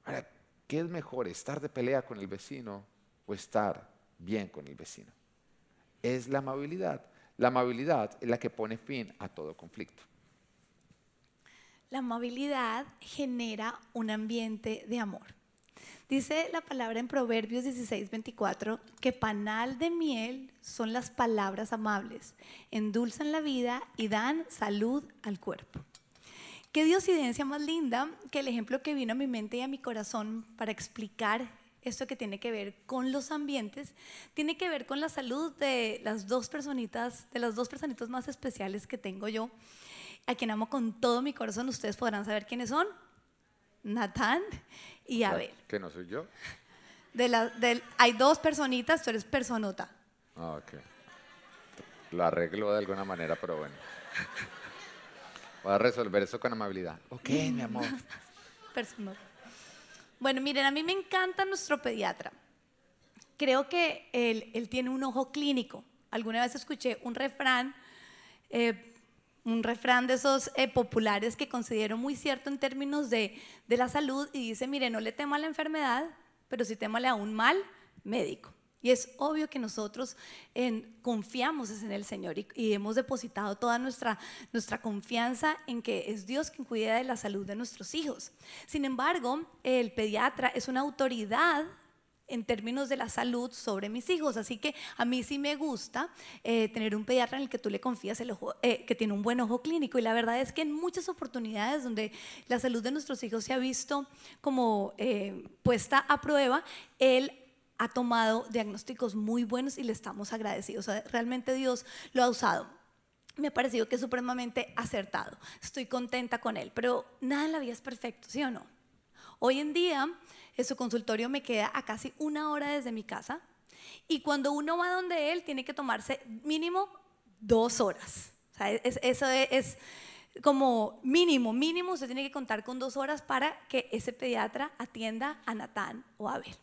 Ahora, ¿qué es mejor, estar de pelea con el vecino o estar bien con el vecino? Es la amabilidad. La amabilidad es la que pone fin a todo conflicto. La amabilidad genera un ambiente de amor. Dice la palabra en Proverbios 16, 24 que panal de miel son las palabras amables, endulzan la vida y dan salud al cuerpo. ¿Qué diosidencia más linda que el ejemplo que vino a mi mente y a mi corazón para explicar esto que tiene que ver con los ambientes, tiene que ver con la salud de las dos personitas, de las dos personitas más especiales que tengo yo, a quien amo con todo mi corazón. Ustedes podrán saber quiénes son. Natán y Abel. ¿Que no soy yo? De hay dos personitas, tú eres personota. Ah, ok. Lo arreglo de alguna manera, pero bueno. Voy a resolver eso con amabilidad. Ok, mi amor. Personal. Bueno, miren, a mí me encanta nuestro pediatra. Creo que él, él tiene un ojo clínico. Alguna vez escuché un refrán, eh, un refrán de esos eh, populares que considero muy cierto en términos de, de la salud y dice, mire, no le temo a la enfermedad, pero sí temale a un mal médico. Y es obvio que nosotros confiamos en el Señor y, hemos depositado toda nuestra, nuestra confianza en que es Dios quien cuida de la salud de nuestros hijos. Sin embargo, el pediatra es una autoridad en términos de la salud sobre mis hijos. Así que a mí sí me gusta eh, tener un pediatra en el que tú le confías el ojo, eh, que tiene un buen ojo clínico. Y la verdad es que en muchas oportunidades donde la salud de nuestros hijos se ha visto como eh, puesta a prueba, él ha tomado diagnósticos muy buenos y le estamos agradecidos. realmente Dios lo ha usado. Me ha parecido que es supremamente acertado. Estoy contenta con él, pero nada en la vida es perfecto, ¿sí o no? Hoy en día, su consultorio me queda a casi una hora desde mi casa y cuando uno va donde él, tiene que tomarse mínimo dos horas. O sea, eso es, como mínimo, mínimo, usted tiene que contar con dos horas para que ese pediatra atienda a Natán o a Abel.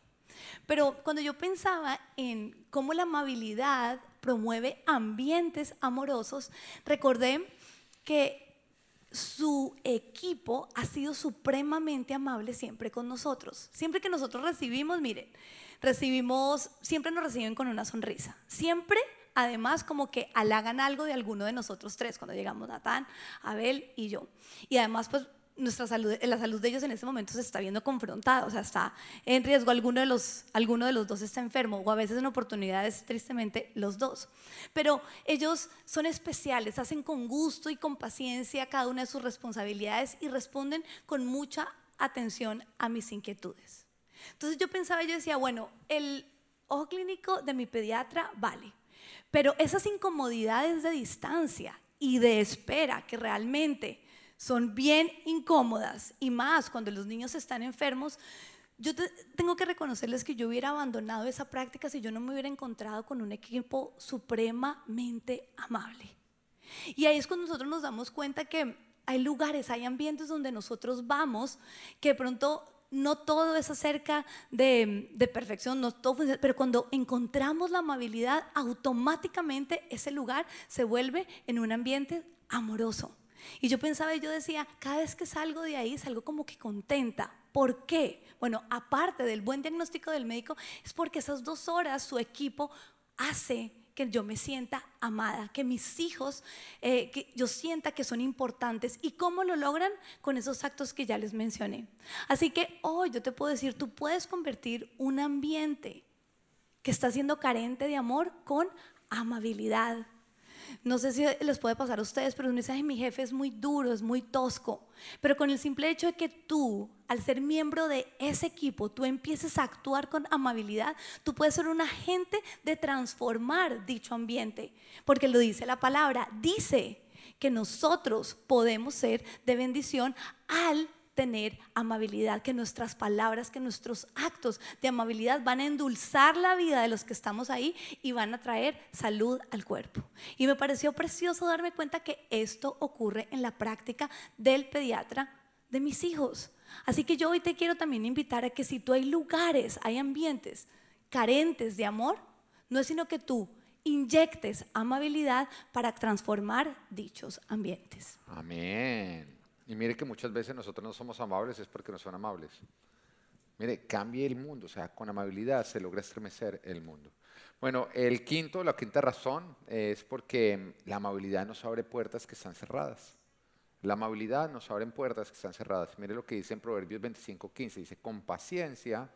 Pero cuando yo pensaba en cómo la amabilidad promueve ambientes amorosos, recordé que su equipo ha sido supremamente amable siempre con nosotros. Siempre que nosotros recibimos, miren, recibimos, siempre nos reciben con una sonrisa. Siempre, además, como que halagan algo de alguno de nosotros tres, cuando llegamos Natán, Abel y yo. Y además, pues nuestra salud, la salud de ellos en este momento se está viendo confrontada, o sea, está en riesgo, alguno de, los, alguno de los dos está enfermo, o a veces en oportunidades, tristemente, los dos. Pero ellos son especiales, hacen con gusto y con paciencia cada una de sus responsabilidades y responden con mucha atención a mis inquietudes. Entonces yo pensaba, yo decía, bueno, el ojo clínico de mi pediatra vale, pero esas incomodidades de distancia y de espera que realmente son bien incómodas y más cuando los niños están enfermos, yo tengo que reconocerles que yo hubiera abandonado esa práctica si yo no me hubiera encontrado con un equipo supremamente amable. Y ahí es cuando nosotros nos damos cuenta que hay lugares, hay ambientes donde nosotros vamos que pronto no todo es acerca de, perfección, no todo pero cuando encontramos la amabilidad, automáticamente ese lugar se vuelve en un ambiente amoroso. Y yo pensaba y yo decía, cada vez que salgo de ahí, salgo como que contenta. ¿Por qué? Bueno, aparte del buen diagnóstico del médico, es porque esas dos horas su equipo hace que yo me sienta amada, que mis hijos, eh, que yo sienta que son importantes. ¿Y cómo lo logran? Con esos actos que ya les mencioné. Así que hoy yo te puedo decir, tú puedes convertir un ambiente que está siendo carente de amor con amabilidad, no sé si les puede pasar a ustedes, pero un mensaje mi jefe es muy duro, es muy tosco. Pero con el simple hecho de que tú, al ser miembro de ese equipo, tú empieces a actuar con amabilidad, tú puedes ser un agente de transformar dicho ambiente. Porque lo dice la palabra, dice que nosotros podemos ser de bendición al tener amabilidad, que nuestras palabras, que nuestros actos de amabilidad van a endulzar la vida de los que estamos ahí y van a traer salud al cuerpo. Y me pareció precioso darme cuenta que esto ocurre en la práctica del pediatra de mis hijos. Así que yo hoy te quiero también invitar a que si tú hay lugares, hay ambientes carentes de amor, no es sino que tú inyectes amabilidad para transformar dichos ambientes. Amén. Y mire que muchas veces nosotros no somos amables es porque no son amables. Mire, cambie el mundo, o sea, con amabilidad se logra estremecer el mundo. Bueno, el quinto, la quinta razón es porque la amabilidad nos abre puertas que están cerradas. La amabilidad nos abre puertas que están cerradas. Mire lo que dice en Proverbios 25:15, dice, con paciencia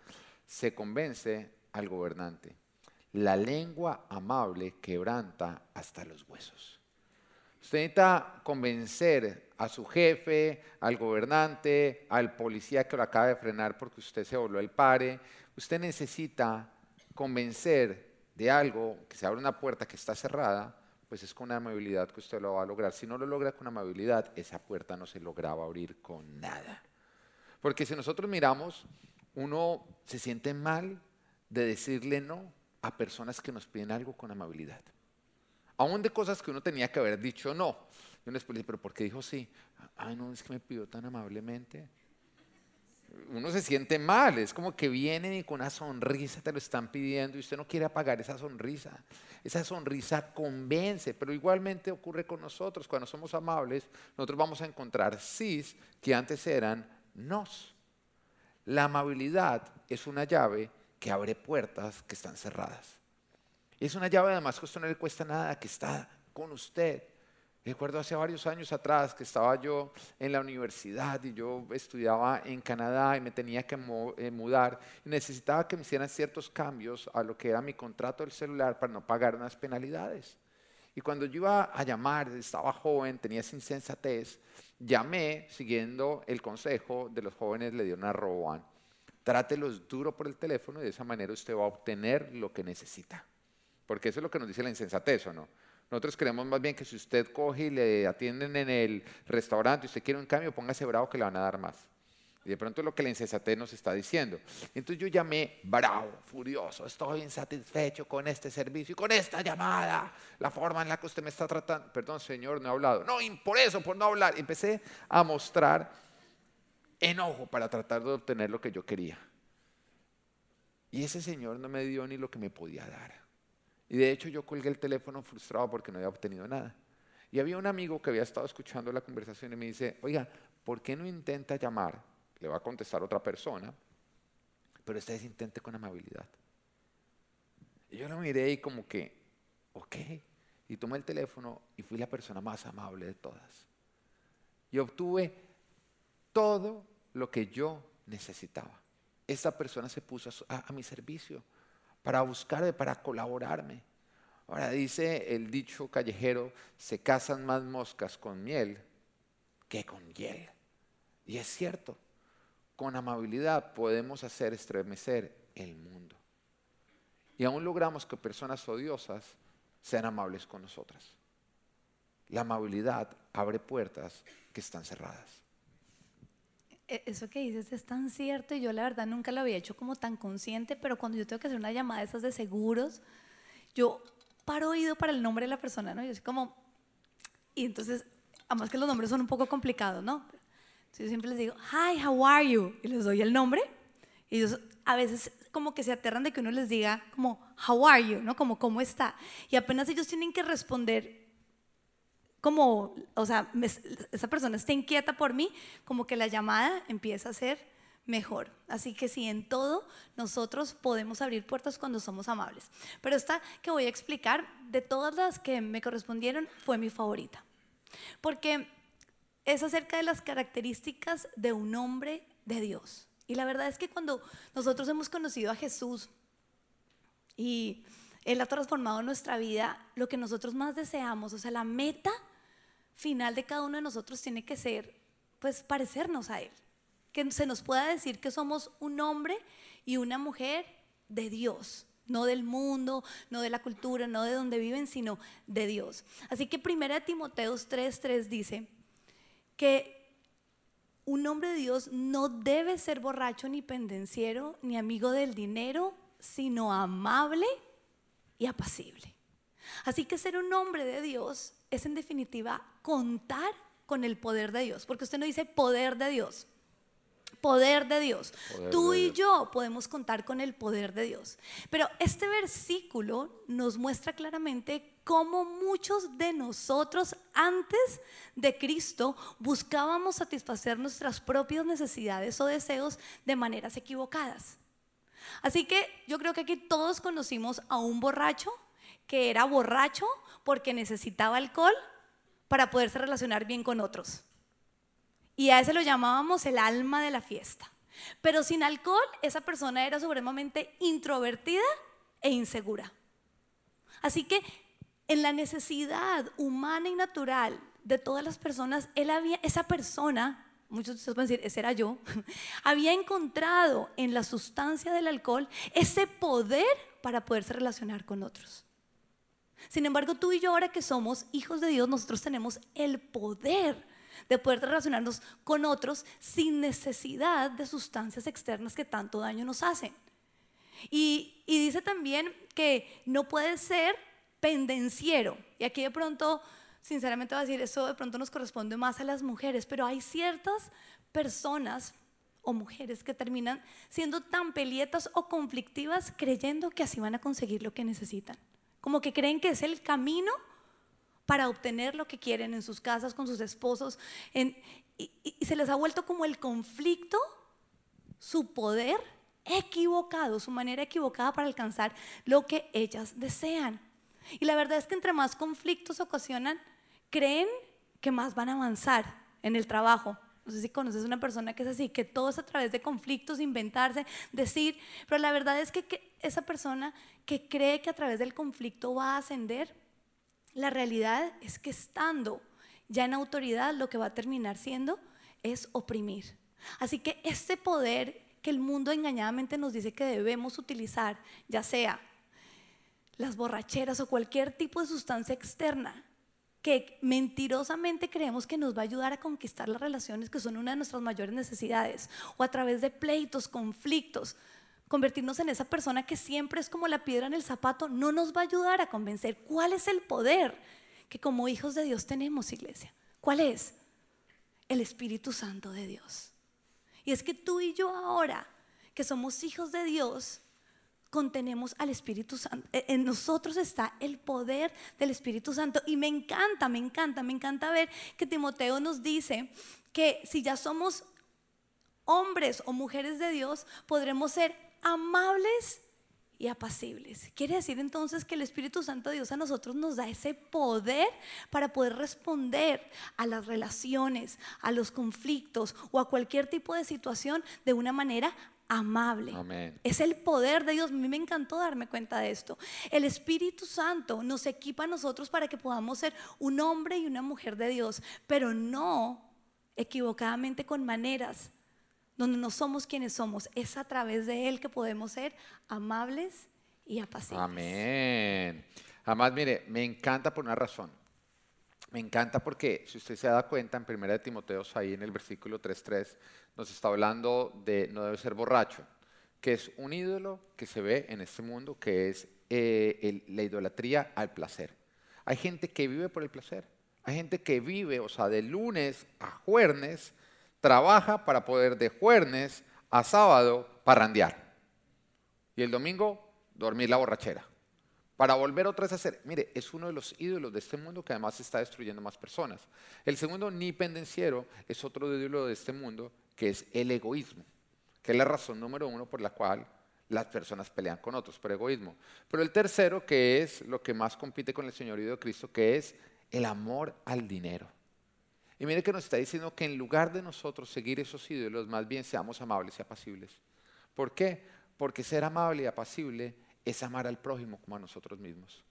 se convence al gobernante. La lengua amable quebranta hasta los huesos. Usted necesita convencer a su jefe, al gobernante, al policía que lo acaba de frenar porque usted se volvió el pare. Usted necesita convencer de algo, que se abre una puerta que está cerrada, pues es con amabilidad que usted lo va a lograr. Si no lo logra con amabilidad, esa puerta no se lograba abrir con nada. Porque si nosotros miramos, uno se siente mal de decirle no a personas que nos piden algo con amabilidad aún de cosas que uno tenía que haber dicho no. Y uno después dice, pero ¿por qué dijo sí? Ay, no, es que me pidió tan amablemente. Uno se siente mal, es como que vienen y con una sonrisa te lo están pidiendo y usted no quiere apagar esa sonrisa. Esa sonrisa convence, pero igualmente ocurre con nosotros. Cuando somos amables, nosotros vamos a encontrar sís que antes eran nos. La amabilidad es una llave que abre puertas que están cerradas. Es una llave además que a usted no le cuesta nada, que está con usted. Recuerdo hace varios años atrás que estaba yo en la universidad y yo estudiaba en Canadá y me tenía que eh, mudar necesitaba que me hicieran ciertos cambios a lo que era mi contrato del celular para no pagar unas penalidades. Y cuando yo iba a llamar, estaba joven, tenía esa insensatez, llamé siguiendo el consejo de los jóvenes, le dio una roban. Trátelos duro por el teléfono y de esa manera usted va a obtener lo que necesita. Porque eso es lo que nos dice la insensatez, ¿o no? Nosotros creemos más bien que si usted coge y le atienden en el restaurante y usted quiere un cambio, póngase bravo que le van a dar más. Y de pronto es lo que la insensatez nos está diciendo. Entonces yo llamé bravo, furioso, estoy insatisfecho con este servicio y con esta llamada, la forma en la que usted me está tratando. Perdón, Señor, no he hablado. No, por eso, por no hablar. Empecé a mostrar enojo para tratar de obtener lo que yo quería. Y ese Señor no me dio ni lo que me podía dar. Y de hecho yo colgué el teléfono frustrado porque no había obtenido nada. Y había un amigo que había estado escuchando la conversación y me dice, oiga, ¿por qué no intenta llamar? Le va a contestar otra persona, pero esta vez intente con amabilidad. Y yo lo miré y como que, ok. Y tomé el teléfono y fui la persona más amable de todas. Y obtuve todo lo que yo necesitaba. Esta persona se puso a, a mi servicio para buscarme, para colaborarme. Ahora dice el dicho callejero, se casan más moscas con miel que con hiel. Y es cierto, con amabilidad podemos hacer estremecer el mundo. Y aún logramos que personas odiosas sean amables con nosotras. La amabilidad abre puertas que están cerradas. E, eso que dices es tan cierto y yo la verdad nunca lo había hecho como tan consciente, pero cuando yo tengo que hacer una llamada de esas de seguros, yo paro oído para el nombre de la persona, ¿no? Yo soy como, y entonces, además que los nombres son un poco complicados, ¿no? Entonces yo siempre les digo, hi, how are you? Y les doy el nombre. Y ellos a veces como que se aterran de que uno les diga como, how are you? ¿No? Como, ¿cómo está? Y apenas ellos tienen que responder como, o sea, esa persona está inquieta por mí, como que la llamada empieza a ser mejor. Así que sí, en todo nosotros podemos abrir puertas cuando somos amables. Pero esta que voy a explicar, de todas las que me correspondieron, fue mi favorita. Porque es acerca de las características de un hombre de Dios. Y la verdad es que cuando nosotros hemos conocido a Jesús y Él ha transformado nuestra vida, lo que nosotros más deseamos, o sea, la meta final de cada uno de nosotros tiene que ser, pues, parecernos a Él que se nos pueda decir que somos un hombre y una mujer de Dios, no del mundo, no de la cultura, no de donde viven, sino de Dios. Así que 1 Timoteos 3:3 dice que un hombre de Dios no debe ser borracho ni pendenciero ni amigo del dinero, sino amable y apacible. Así que ser un hombre de Dios es en definitiva contar con el poder de Dios, porque usted no dice poder de Dios, poder de Dios. Tú y yo podemos contar con el poder de Dios. Pero este versículo nos muestra claramente cómo muchos de nosotros antes de Cristo buscábamos satisfacer nuestras propias necesidades o deseos de maneras equivocadas. Así que yo creo que aquí todos conocimos a un borracho que era borracho porque necesitaba alcohol para poderse relacionar bien con otros. Y a ese lo llamábamos el alma de la fiesta. Pero sin alcohol, esa persona era supremamente introvertida e insegura. Así que en la necesidad humana y natural de todas las personas, él había, esa persona, muchos de ustedes pueden decir, ese era yo, había encontrado en la sustancia del alcohol ese poder para poderse relacionar con otros. Sin embargo, tú y yo ahora que somos hijos de Dios, nosotros tenemos el poder de poder relacionarnos con otros sin necesidad de sustancias externas que tanto daño nos hacen. Y, dice también que no puede ser pendenciero. Y aquí de pronto, sinceramente voy a decir, eso de pronto nos corresponde más a las mujeres, pero hay ciertas personas o mujeres que terminan siendo tan pelietas o conflictivas creyendo que así van a conseguir lo que necesitan. Como que creen que es el camino para obtener lo que quieren en sus casas, con sus esposos. y, se les ha vuelto como el conflicto, su poder equivocado, su manera equivocada para alcanzar lo que ellas desean. Y la verdad es que entre más conflictos ocasionan, creen que más van a avanzar en el trabajo. No sé si conoces una persona que es así, que todo es a través de conflictos, inventarse, decir, pero la verdad es que esa persona que cree que a través del conflicto va a ascender, la realidad es que estando ya en autoridad, lo que va a terminar siendo es oprimir. Así que este poder que el mundo engañadamente nos dice que debemos utilizar, ya sea las borracheras o cualquier tipo de sustancia externa que mentirosamente creemos que nos va a ayudar a conquistar las relaciones que son una de nuestras mayores necesidades, o a través de pleitos, conflictos, convertirnos en esa persona que siempre es como la piedra en el zapato, no nos va a ayudar a convencer cuál es el poder que como hijos de Dios tenemos, iglesia. ¿Cuál es? El Espíritu Santo de Dios. Y es que tú y yo ahora, que somos hijos de Dios, contenemos al Espíritu Santo. E, en nosotros está el poder del Espíritu Santo. Y me encanta, me encanta, me encanta ver que Timoteo nos dice que si ya somos hombres o mujeres de Dios, podremos ser amables y apacibles. Quiere decir entonces que el Espíritu Santo de Dios a nosotros nos da ese poder para poder responder a las relaciones, a los conflictos o a cualquier tipo de situación de una manera amable. Es el poder de Dios. A mí me encantó darme cuenta de esto. El Espíritu Santo nos equipa a nosotros para que podamos ser un hombre y una mujer de Dios, pero no equivocadamente con maneras donde no somos quienes somos. Es a través de Él que podemos ser amables y apacibles. Amén. Además, mire, me encanta por una razón. Me encanta porque, si usted se da cuenta, en 1 Timoteo, ahí en el versículo 3.3, nos está hablando de no debe ser borracho, que es un ídolo que se ve en este mundo, que es eh, la idolatría al placer. Hay gente que vive por el placer. Hay gente que vive, o sea, de lunes a jueves, trabaja para poder de jueves a sábado parrandear. Y el domingo dormir la borrachera. Para volver otra vez a hacer, mire, es uno de los ídolos de este mundo que además está destruyendo más personas. El segundo ni pendenciero es otro ídolo de este mundo que es el egoísmo, que es la razón número uno por la cual las personas pelean con otros, por egoísmo. Pero el tercero, que es lo que más compite con el señorío de Cristo, que es el amor al dinero. Y mire que nos está diciendo que en lugar de nosotros seguir esos ídolos, más bien seamos amables y apacibles. ¿Por qué? Porque ser amable y apacible es amar al prójimo como a nosotros mismos.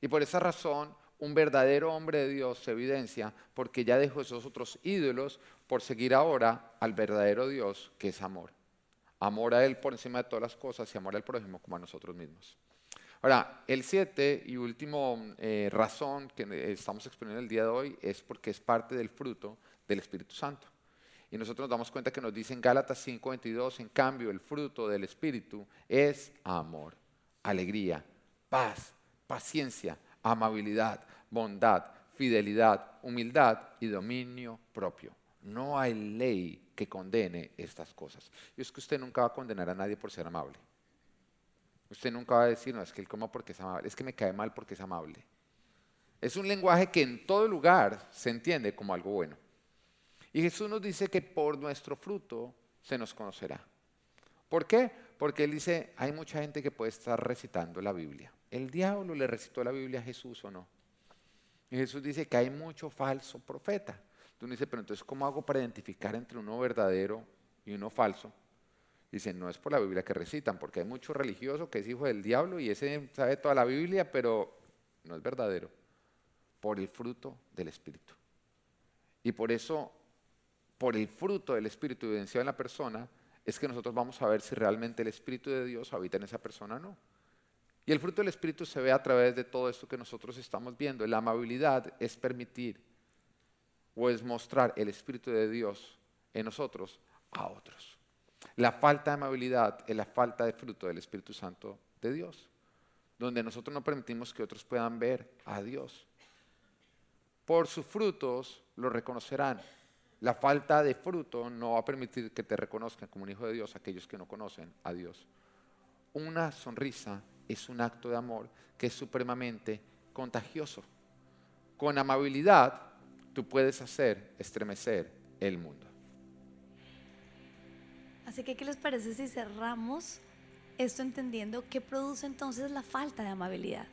Y por esa razón, un verdadero hombre de Dios se evidencia porque ya dejó esos otros ídolos por seguir ahora al verdadero Dios que es amor. Amor a Él por encima de todas las cosas y amor al prójimo como a nosotros mismos. Ahora, el siete y último eh, razón que estamos exponiendo el día de hoy es porque es parte del fruto del Espíritu Santo. Y nosotros nos damos cuenta que nos dice en Gálatas 5:22, en cambio, el fruto del Espíritu es amor, alegría, paz, paciencia, amabilidad, bondad, fidelidad, humildad y dominio propio. No hay ley que condene estas cosas. Y es que usted nunca va a condenar a nadie por ser amable. Usted nunca va a decir, no, es que él coma porque es amable, es que me cae mal porque es amable. Es un lenguaje que en todo lugar se entiende como algo bueno. Y Jesús nos dice que por nuestro fruto se nos conocerá. ¿Por qué? Porque Él dice, hay mucha gente que puede estar recitando la Biblia. ¿El diablo le recitó la Biblia a Jesús o no? Y Jesús dice que hay mucho falso profeta. Tú dices, pero entonces, ¿cómo hago para identificar entre uno verdadero y uno falso? Dicen, no es por la Biblia que recitan, porque hay mucho religioso que es hijo del diablo y ese sabe toda la Biblia, pero no es verdadero. Por el fruto del Espíritu. Y por eso, por el fruto del Espíritu evidenciado en la persona, es que nosotros vamos a ver si realmente el Espíritu de Dios habita en esa persona o no. Y el fruto del Espíritu se ve a través de todo esto que nosotros estamos viendo. La amabilidad es permitir o es mostrar el Espíritu de Dios en nosotros a otros. La falta de amabilidad es la falta de fruto del Espíritu Santo de Dios, donde nosotros no permitimos que otros puedan ver a Dios. Por sus frutos lo reconocerán. La falta de fruto no va a permitir que te reconozcan como un hijo de Dios aquellos que no conocen a Dios. Una sonrisa es un acto de amor que es supremamente contagioso. Con amabilidad tú puedes hacer estremecer el mundo. Así que, ¿qué les parece si cerramos esto entendiendo qué produce entonces la falta de amabilidad?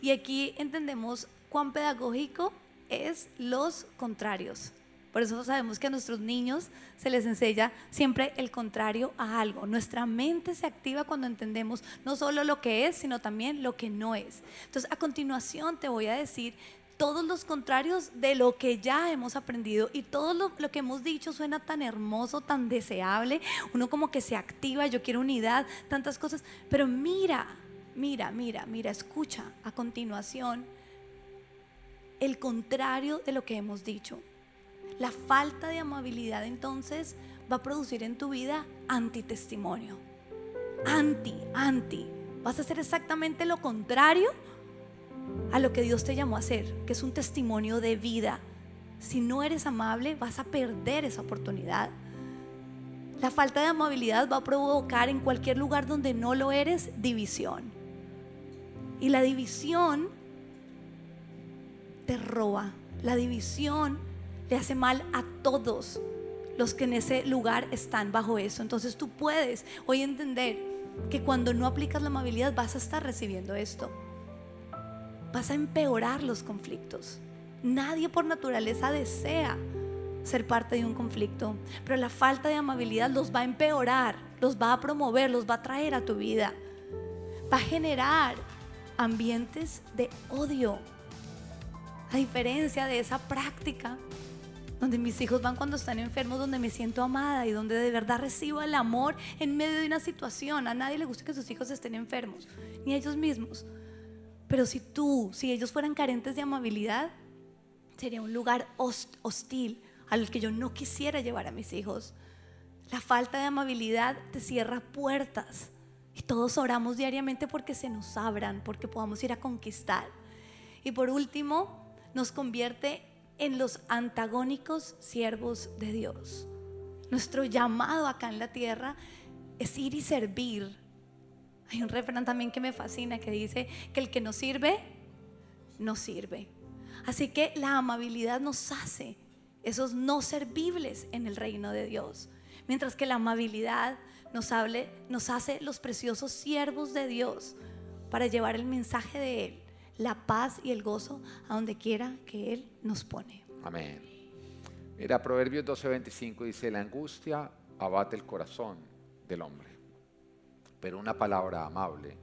Y aquí entendemos cuán pedagógico es los contrarios. Por eso sabemos que a nuestros niños se les enseña siempre el contrario a algo. Nuestra mente se activa cuando entendemos no solo lo que es, sino también lo que no es. Entonces, a continuación te voy a decir todos los contrarios de lo que ya hemos aprendido y todo lo, que hemos dicho suena tan hermoso, tan deseable, uno como que se activa, yo quiero unidad, tantas cosas, pero mira, mira, mira, mira, escucha a continuación el contrario de lo que hemos dicho. La falta de amabilidad entonces va a producir en tu vida antitestimonio. Anti, anti. Vas a hacer exactamente lo contrario a lo que Dios te llamó a hacer, que es un testimonio de vida. Si no eres amable, vas a perder esa oportunidad. La falta de amabilidad va a provocar en cualquier lugar donde no lo eres división. Y la división te roba. La división le hace mal a todos los que en ese lugar están bajo eso. Entonces tú puedes hoy entender que cuando no aplicas la amabilidad vas a estar recibiendo esto. Vas a empeorar los conflictos. Nadie por naturaleza desea ser parte de un conflicto, pero la falta de amabilidad los va a empeorar, los va a promover, los va a traer a tu vida. Va a generar ambientes de odio. A diferencia de esa práctica donde mis hijos van cuando están enfermos, donde me siento amada y donde de verdad recibo el amor en medio de una situación. A nadie le gusta que sus hijos estén enfermos, ni a ellos mismos. Pero si tú, si ellos fueran carentes de amabilidad, sería un lugar hostil al que yo no quisiera llevar a mis hijos. La falta de amabilidad te cierra puertas. Y todos oramos diariamente porque se nos abran, porque podamos ir a conquistar. Y por último, nos convierte en los antagónicos siervos de Dios. Nuestro llamado acá en la tierra es ir y servir. Hay un refrán también que me fascina que dice que el que no sirve, no sirve. Así que la amabilidad nos hace esos no servibles en el reino de Dios. Mientras que la amabilidad nos, nos hace los preciosos siervos de Dios para llevar el mensaje de Él la paz y el gozo a donde quiera que Él nos pone. Amén. Mira, Proverbios 12:25 dice, la angustia abate el corazón del hombre, pero una palabra amable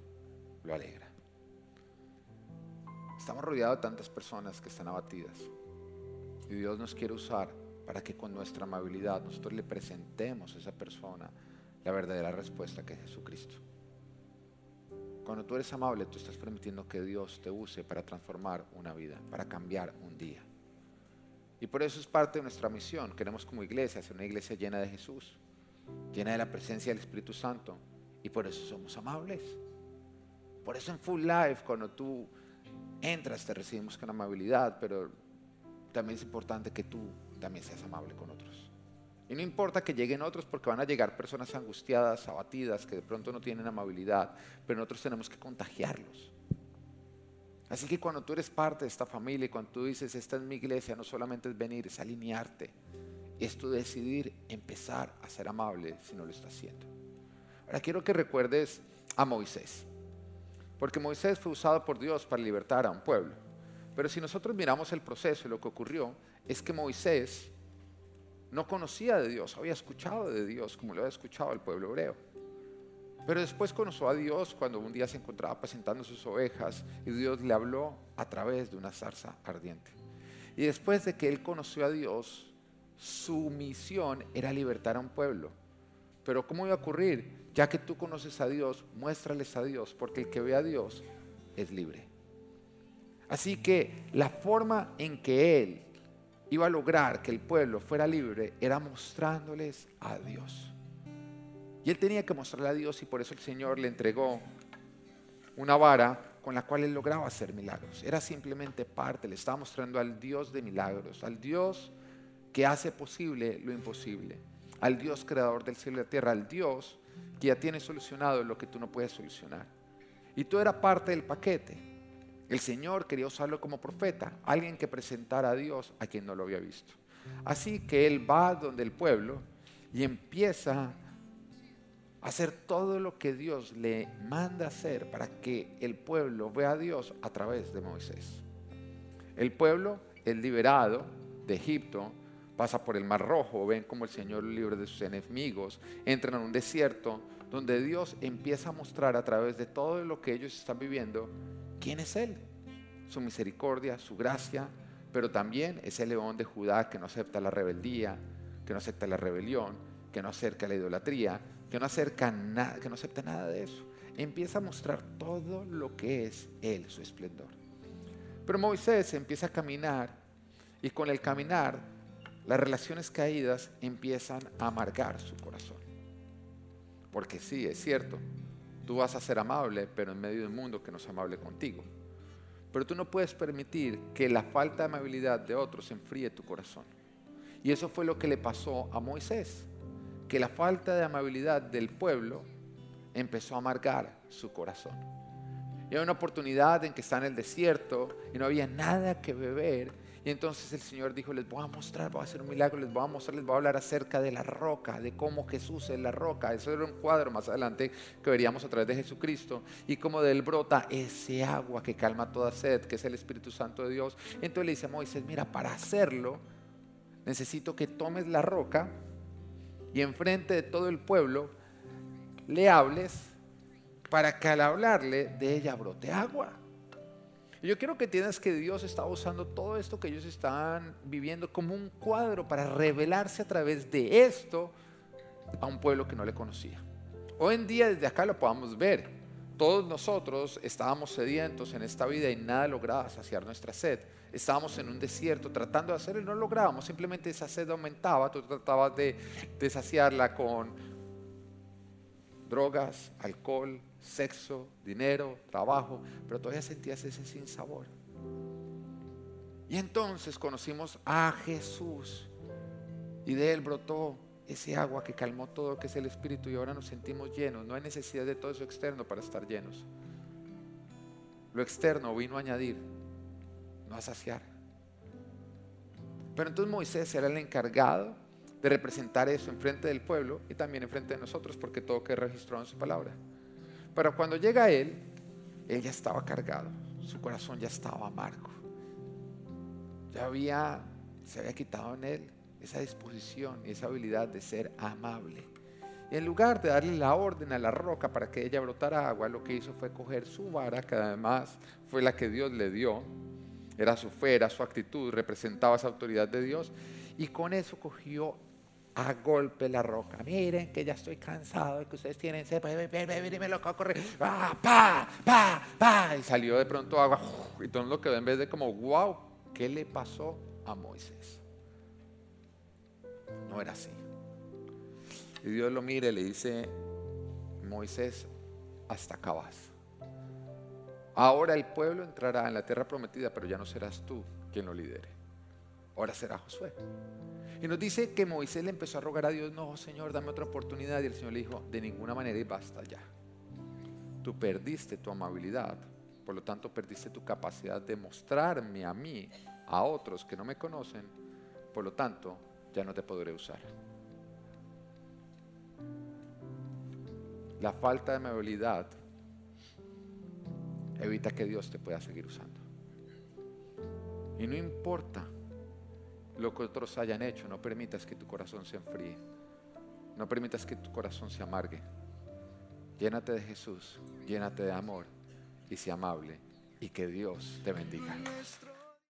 lo alegra. Estamos rodeados de tantas personas que están abatidas y Dios nos quiere usar para que con nuestra amabilidad nosotros le presentemos a esa persona la verdadera respuesta que es Jesucristo. Cuando tú eres amable, tú estás permitiendo que Dios te use para transformar una vida, para cambiar un día. Y por eso es parte de nuestra misión. Queremos como iglesia ser una iglesia llena de Jesús, llena de la presencia del Espíritu Santo. Y por eso somos amables. Por eso en Full Life, cuando tú entras, te recibimos con amabilidad, pero también es importante que tú también seas amable con otros. Y no importa que lleguen otros porque van a llegar personas angustiadas, abatidas, que de pronto no tienen amabilidad, pero nosotros tenemos que contagiarlos. Así que cuando tú eres parte de esta familia y cuando tú dices, esta es mi iglesia, no solamente es venir, es alinearte. Es tu decidir empezar a ser amable si no lo estás haciendo. Ahora quiero que recuerdes a Moisés. Porque Moisés fue usado por Dios para libertar a un pueblo. Pero si nosotros miramos el proceso y lo que ocurrió, es que Moisés no conocía de Dios, había escuchado de Dios como lo había escuchado el pueblo hebreo. Pero después conoció a Dios cuando un día se encontraba presentando sus ovejas y Dios le habló a través de una zarza ardiente. Y después de que él conoció a Dios, su misión era libertar a un pueblo. Pero ¿cómo iba a ocurrir? Ya que tú conoces a Dios, muéstrales a Dios, porque el que ve a Dios es libre. Así que la forma en que él iba a lograr que el pueblo fuera libre era mostrándoles a Dios. Y él tenía que mostrarle a Dios y por eso el Señor le entregó una vara con la cual él lograba hacer milagros. Era simplemente parte, le estaba mostrando al Dios de milagros, al Dios que hace posible lo imposible, al Dios creador del cielo y la tierra, al Dios que ya tiene solucionado lo que tú no puedes solucionar. Y tú eras parte del paquete. El Señor quería usarlo como profeta, alguien que presentara a Dios a quien no lo había visto. Así que él va donde el pueblo y empieza a hacer todo lo que Dios le manda hacer para que el pueblo vea a Dios a través de Moisés. El pueblo es liberado de Egipto, pasa por el Mar Rojo, ven como el Señor libre de sus enemigos, entran en un desierto donde Dios empieza a mostrar a través de todo lo que ellos están viviendo quién es Él, su misericordia, su gracia, pero también es el león de Judá que no acepta la rebeldía, que no acepta la rebelión, que no acerca la idolatría, que no, acerca nada, que no acepta nada de eso. Empieza a mostrar todo lo que es Él, su esplendor. Pero Moisés empieza a caminar y con el caminar las relaciones caídas empiezan a amargar su corazón. Porque sí, es cierto, tú vas a ser amable, pero en medio de un mundo que no es amable contigo. Pero tú no puedes permitir que la falta de amabilidad de otros enfríe tu corazón. Y eso fue lo que le pasó a Moisés, que la falta de amabilidad del pueblo empezó a amargar su corazón. Y hay una oportunidad en que está en el desierto y no había nada que beber. Y entonces el Señor dijo, les voy a mostrar, voy a hacer un milagro, les voy a mostrar, les voy a hablar acerca de la roca, de cómo Jesús es la roca. Eso era un cuadro más adelante que veríamos a través de Jesucristo. Y cómo de él brota ese agua que calma toda sed, que es el Espíritu Santo de Dios. Entonces le dice a Moisés, mira, para hacerlo necesito que tomes la roca y enfrente de todo el pueblo le hables para que al hablarle de ella brote agua. Yo quiero que entiendas que Dios está usando todo esto que ellos están viviendo como un cuadro para revelarse a través de esto a un pueblo que no le conocía. Hoy en día desde acá lo podamos ver. Todos nosotros estábamos sedientos en esta vida y nada lograba saciar nuestra sed. Estábamos en un desierto tratando de hacerlo y no lográbamos. Simplemente esa sed aumentaba. Tú tratabas de, de saciarla con drogas, alcohol, sexo, dinero, trabajo, pero todavía sentías ese sin sabor. Y entonces conocimos a Jesús y de él brotó ese agua que calmó todo, que es el Espíritu, y ahora nos sentimos llenos. No hay necesidad de todo eso externo para estar llenos. Lo externo vino a añadir, no a saciar. Pero entonces Moisés era el encargado de representar eso en frente del pueblo y también en frente de nosotros, porque todo queda registrado en su palabra. Pero cuando llega él, él ya estaba cargado, su corazón ya estaba amargo. Ya había, se había quitado en él esa disposición y esa habilidad de ser amable. Y en lugar de darle la orden a la roca para que ella brotara agua, lo que hizo fue coger su vara, que además fue la que Dios le dio, era su fe, era su actitud, representaba esa autoridad de Dios, y con eso cogió a golpe la roca. Miren que ya estoy cansado de que ustedes tienen sed. me lo corre. ¡Ah, pa, pa, pa! Y salió de pronto agua. Y todo lo quedó en vez de como, wow, ¿qué le pasó a Moisés? No era así. Y Dios lo mire y le dice, Moisés, hasta acá vas. Ahora el pueblo entrará en la tierra prometida, pero ya no serás tú quien lo lidere. Ahora será Josué. Y nos dice que Moisés le empezó a rogar a Dios, no, Señor, dame otra oportunidad. Y el Señor le dijo, de ninguna manera y basta ya. Tú perdiste tu amabilidad, por lo tanto perdiste tu capacidad de mostrarme a mí, a otros que no me conocen, por lo tanto ya no te podré usar. La falta de amabilidad evita que Dios te pueda seguir usando. Y no importa lo que otros hayan hecho, no permitas que tu corazón se enfríe. No permitas que tu corazón se amargue. Llénate de Jesús, llénate de amor y sea amable y que Dios te bendiga.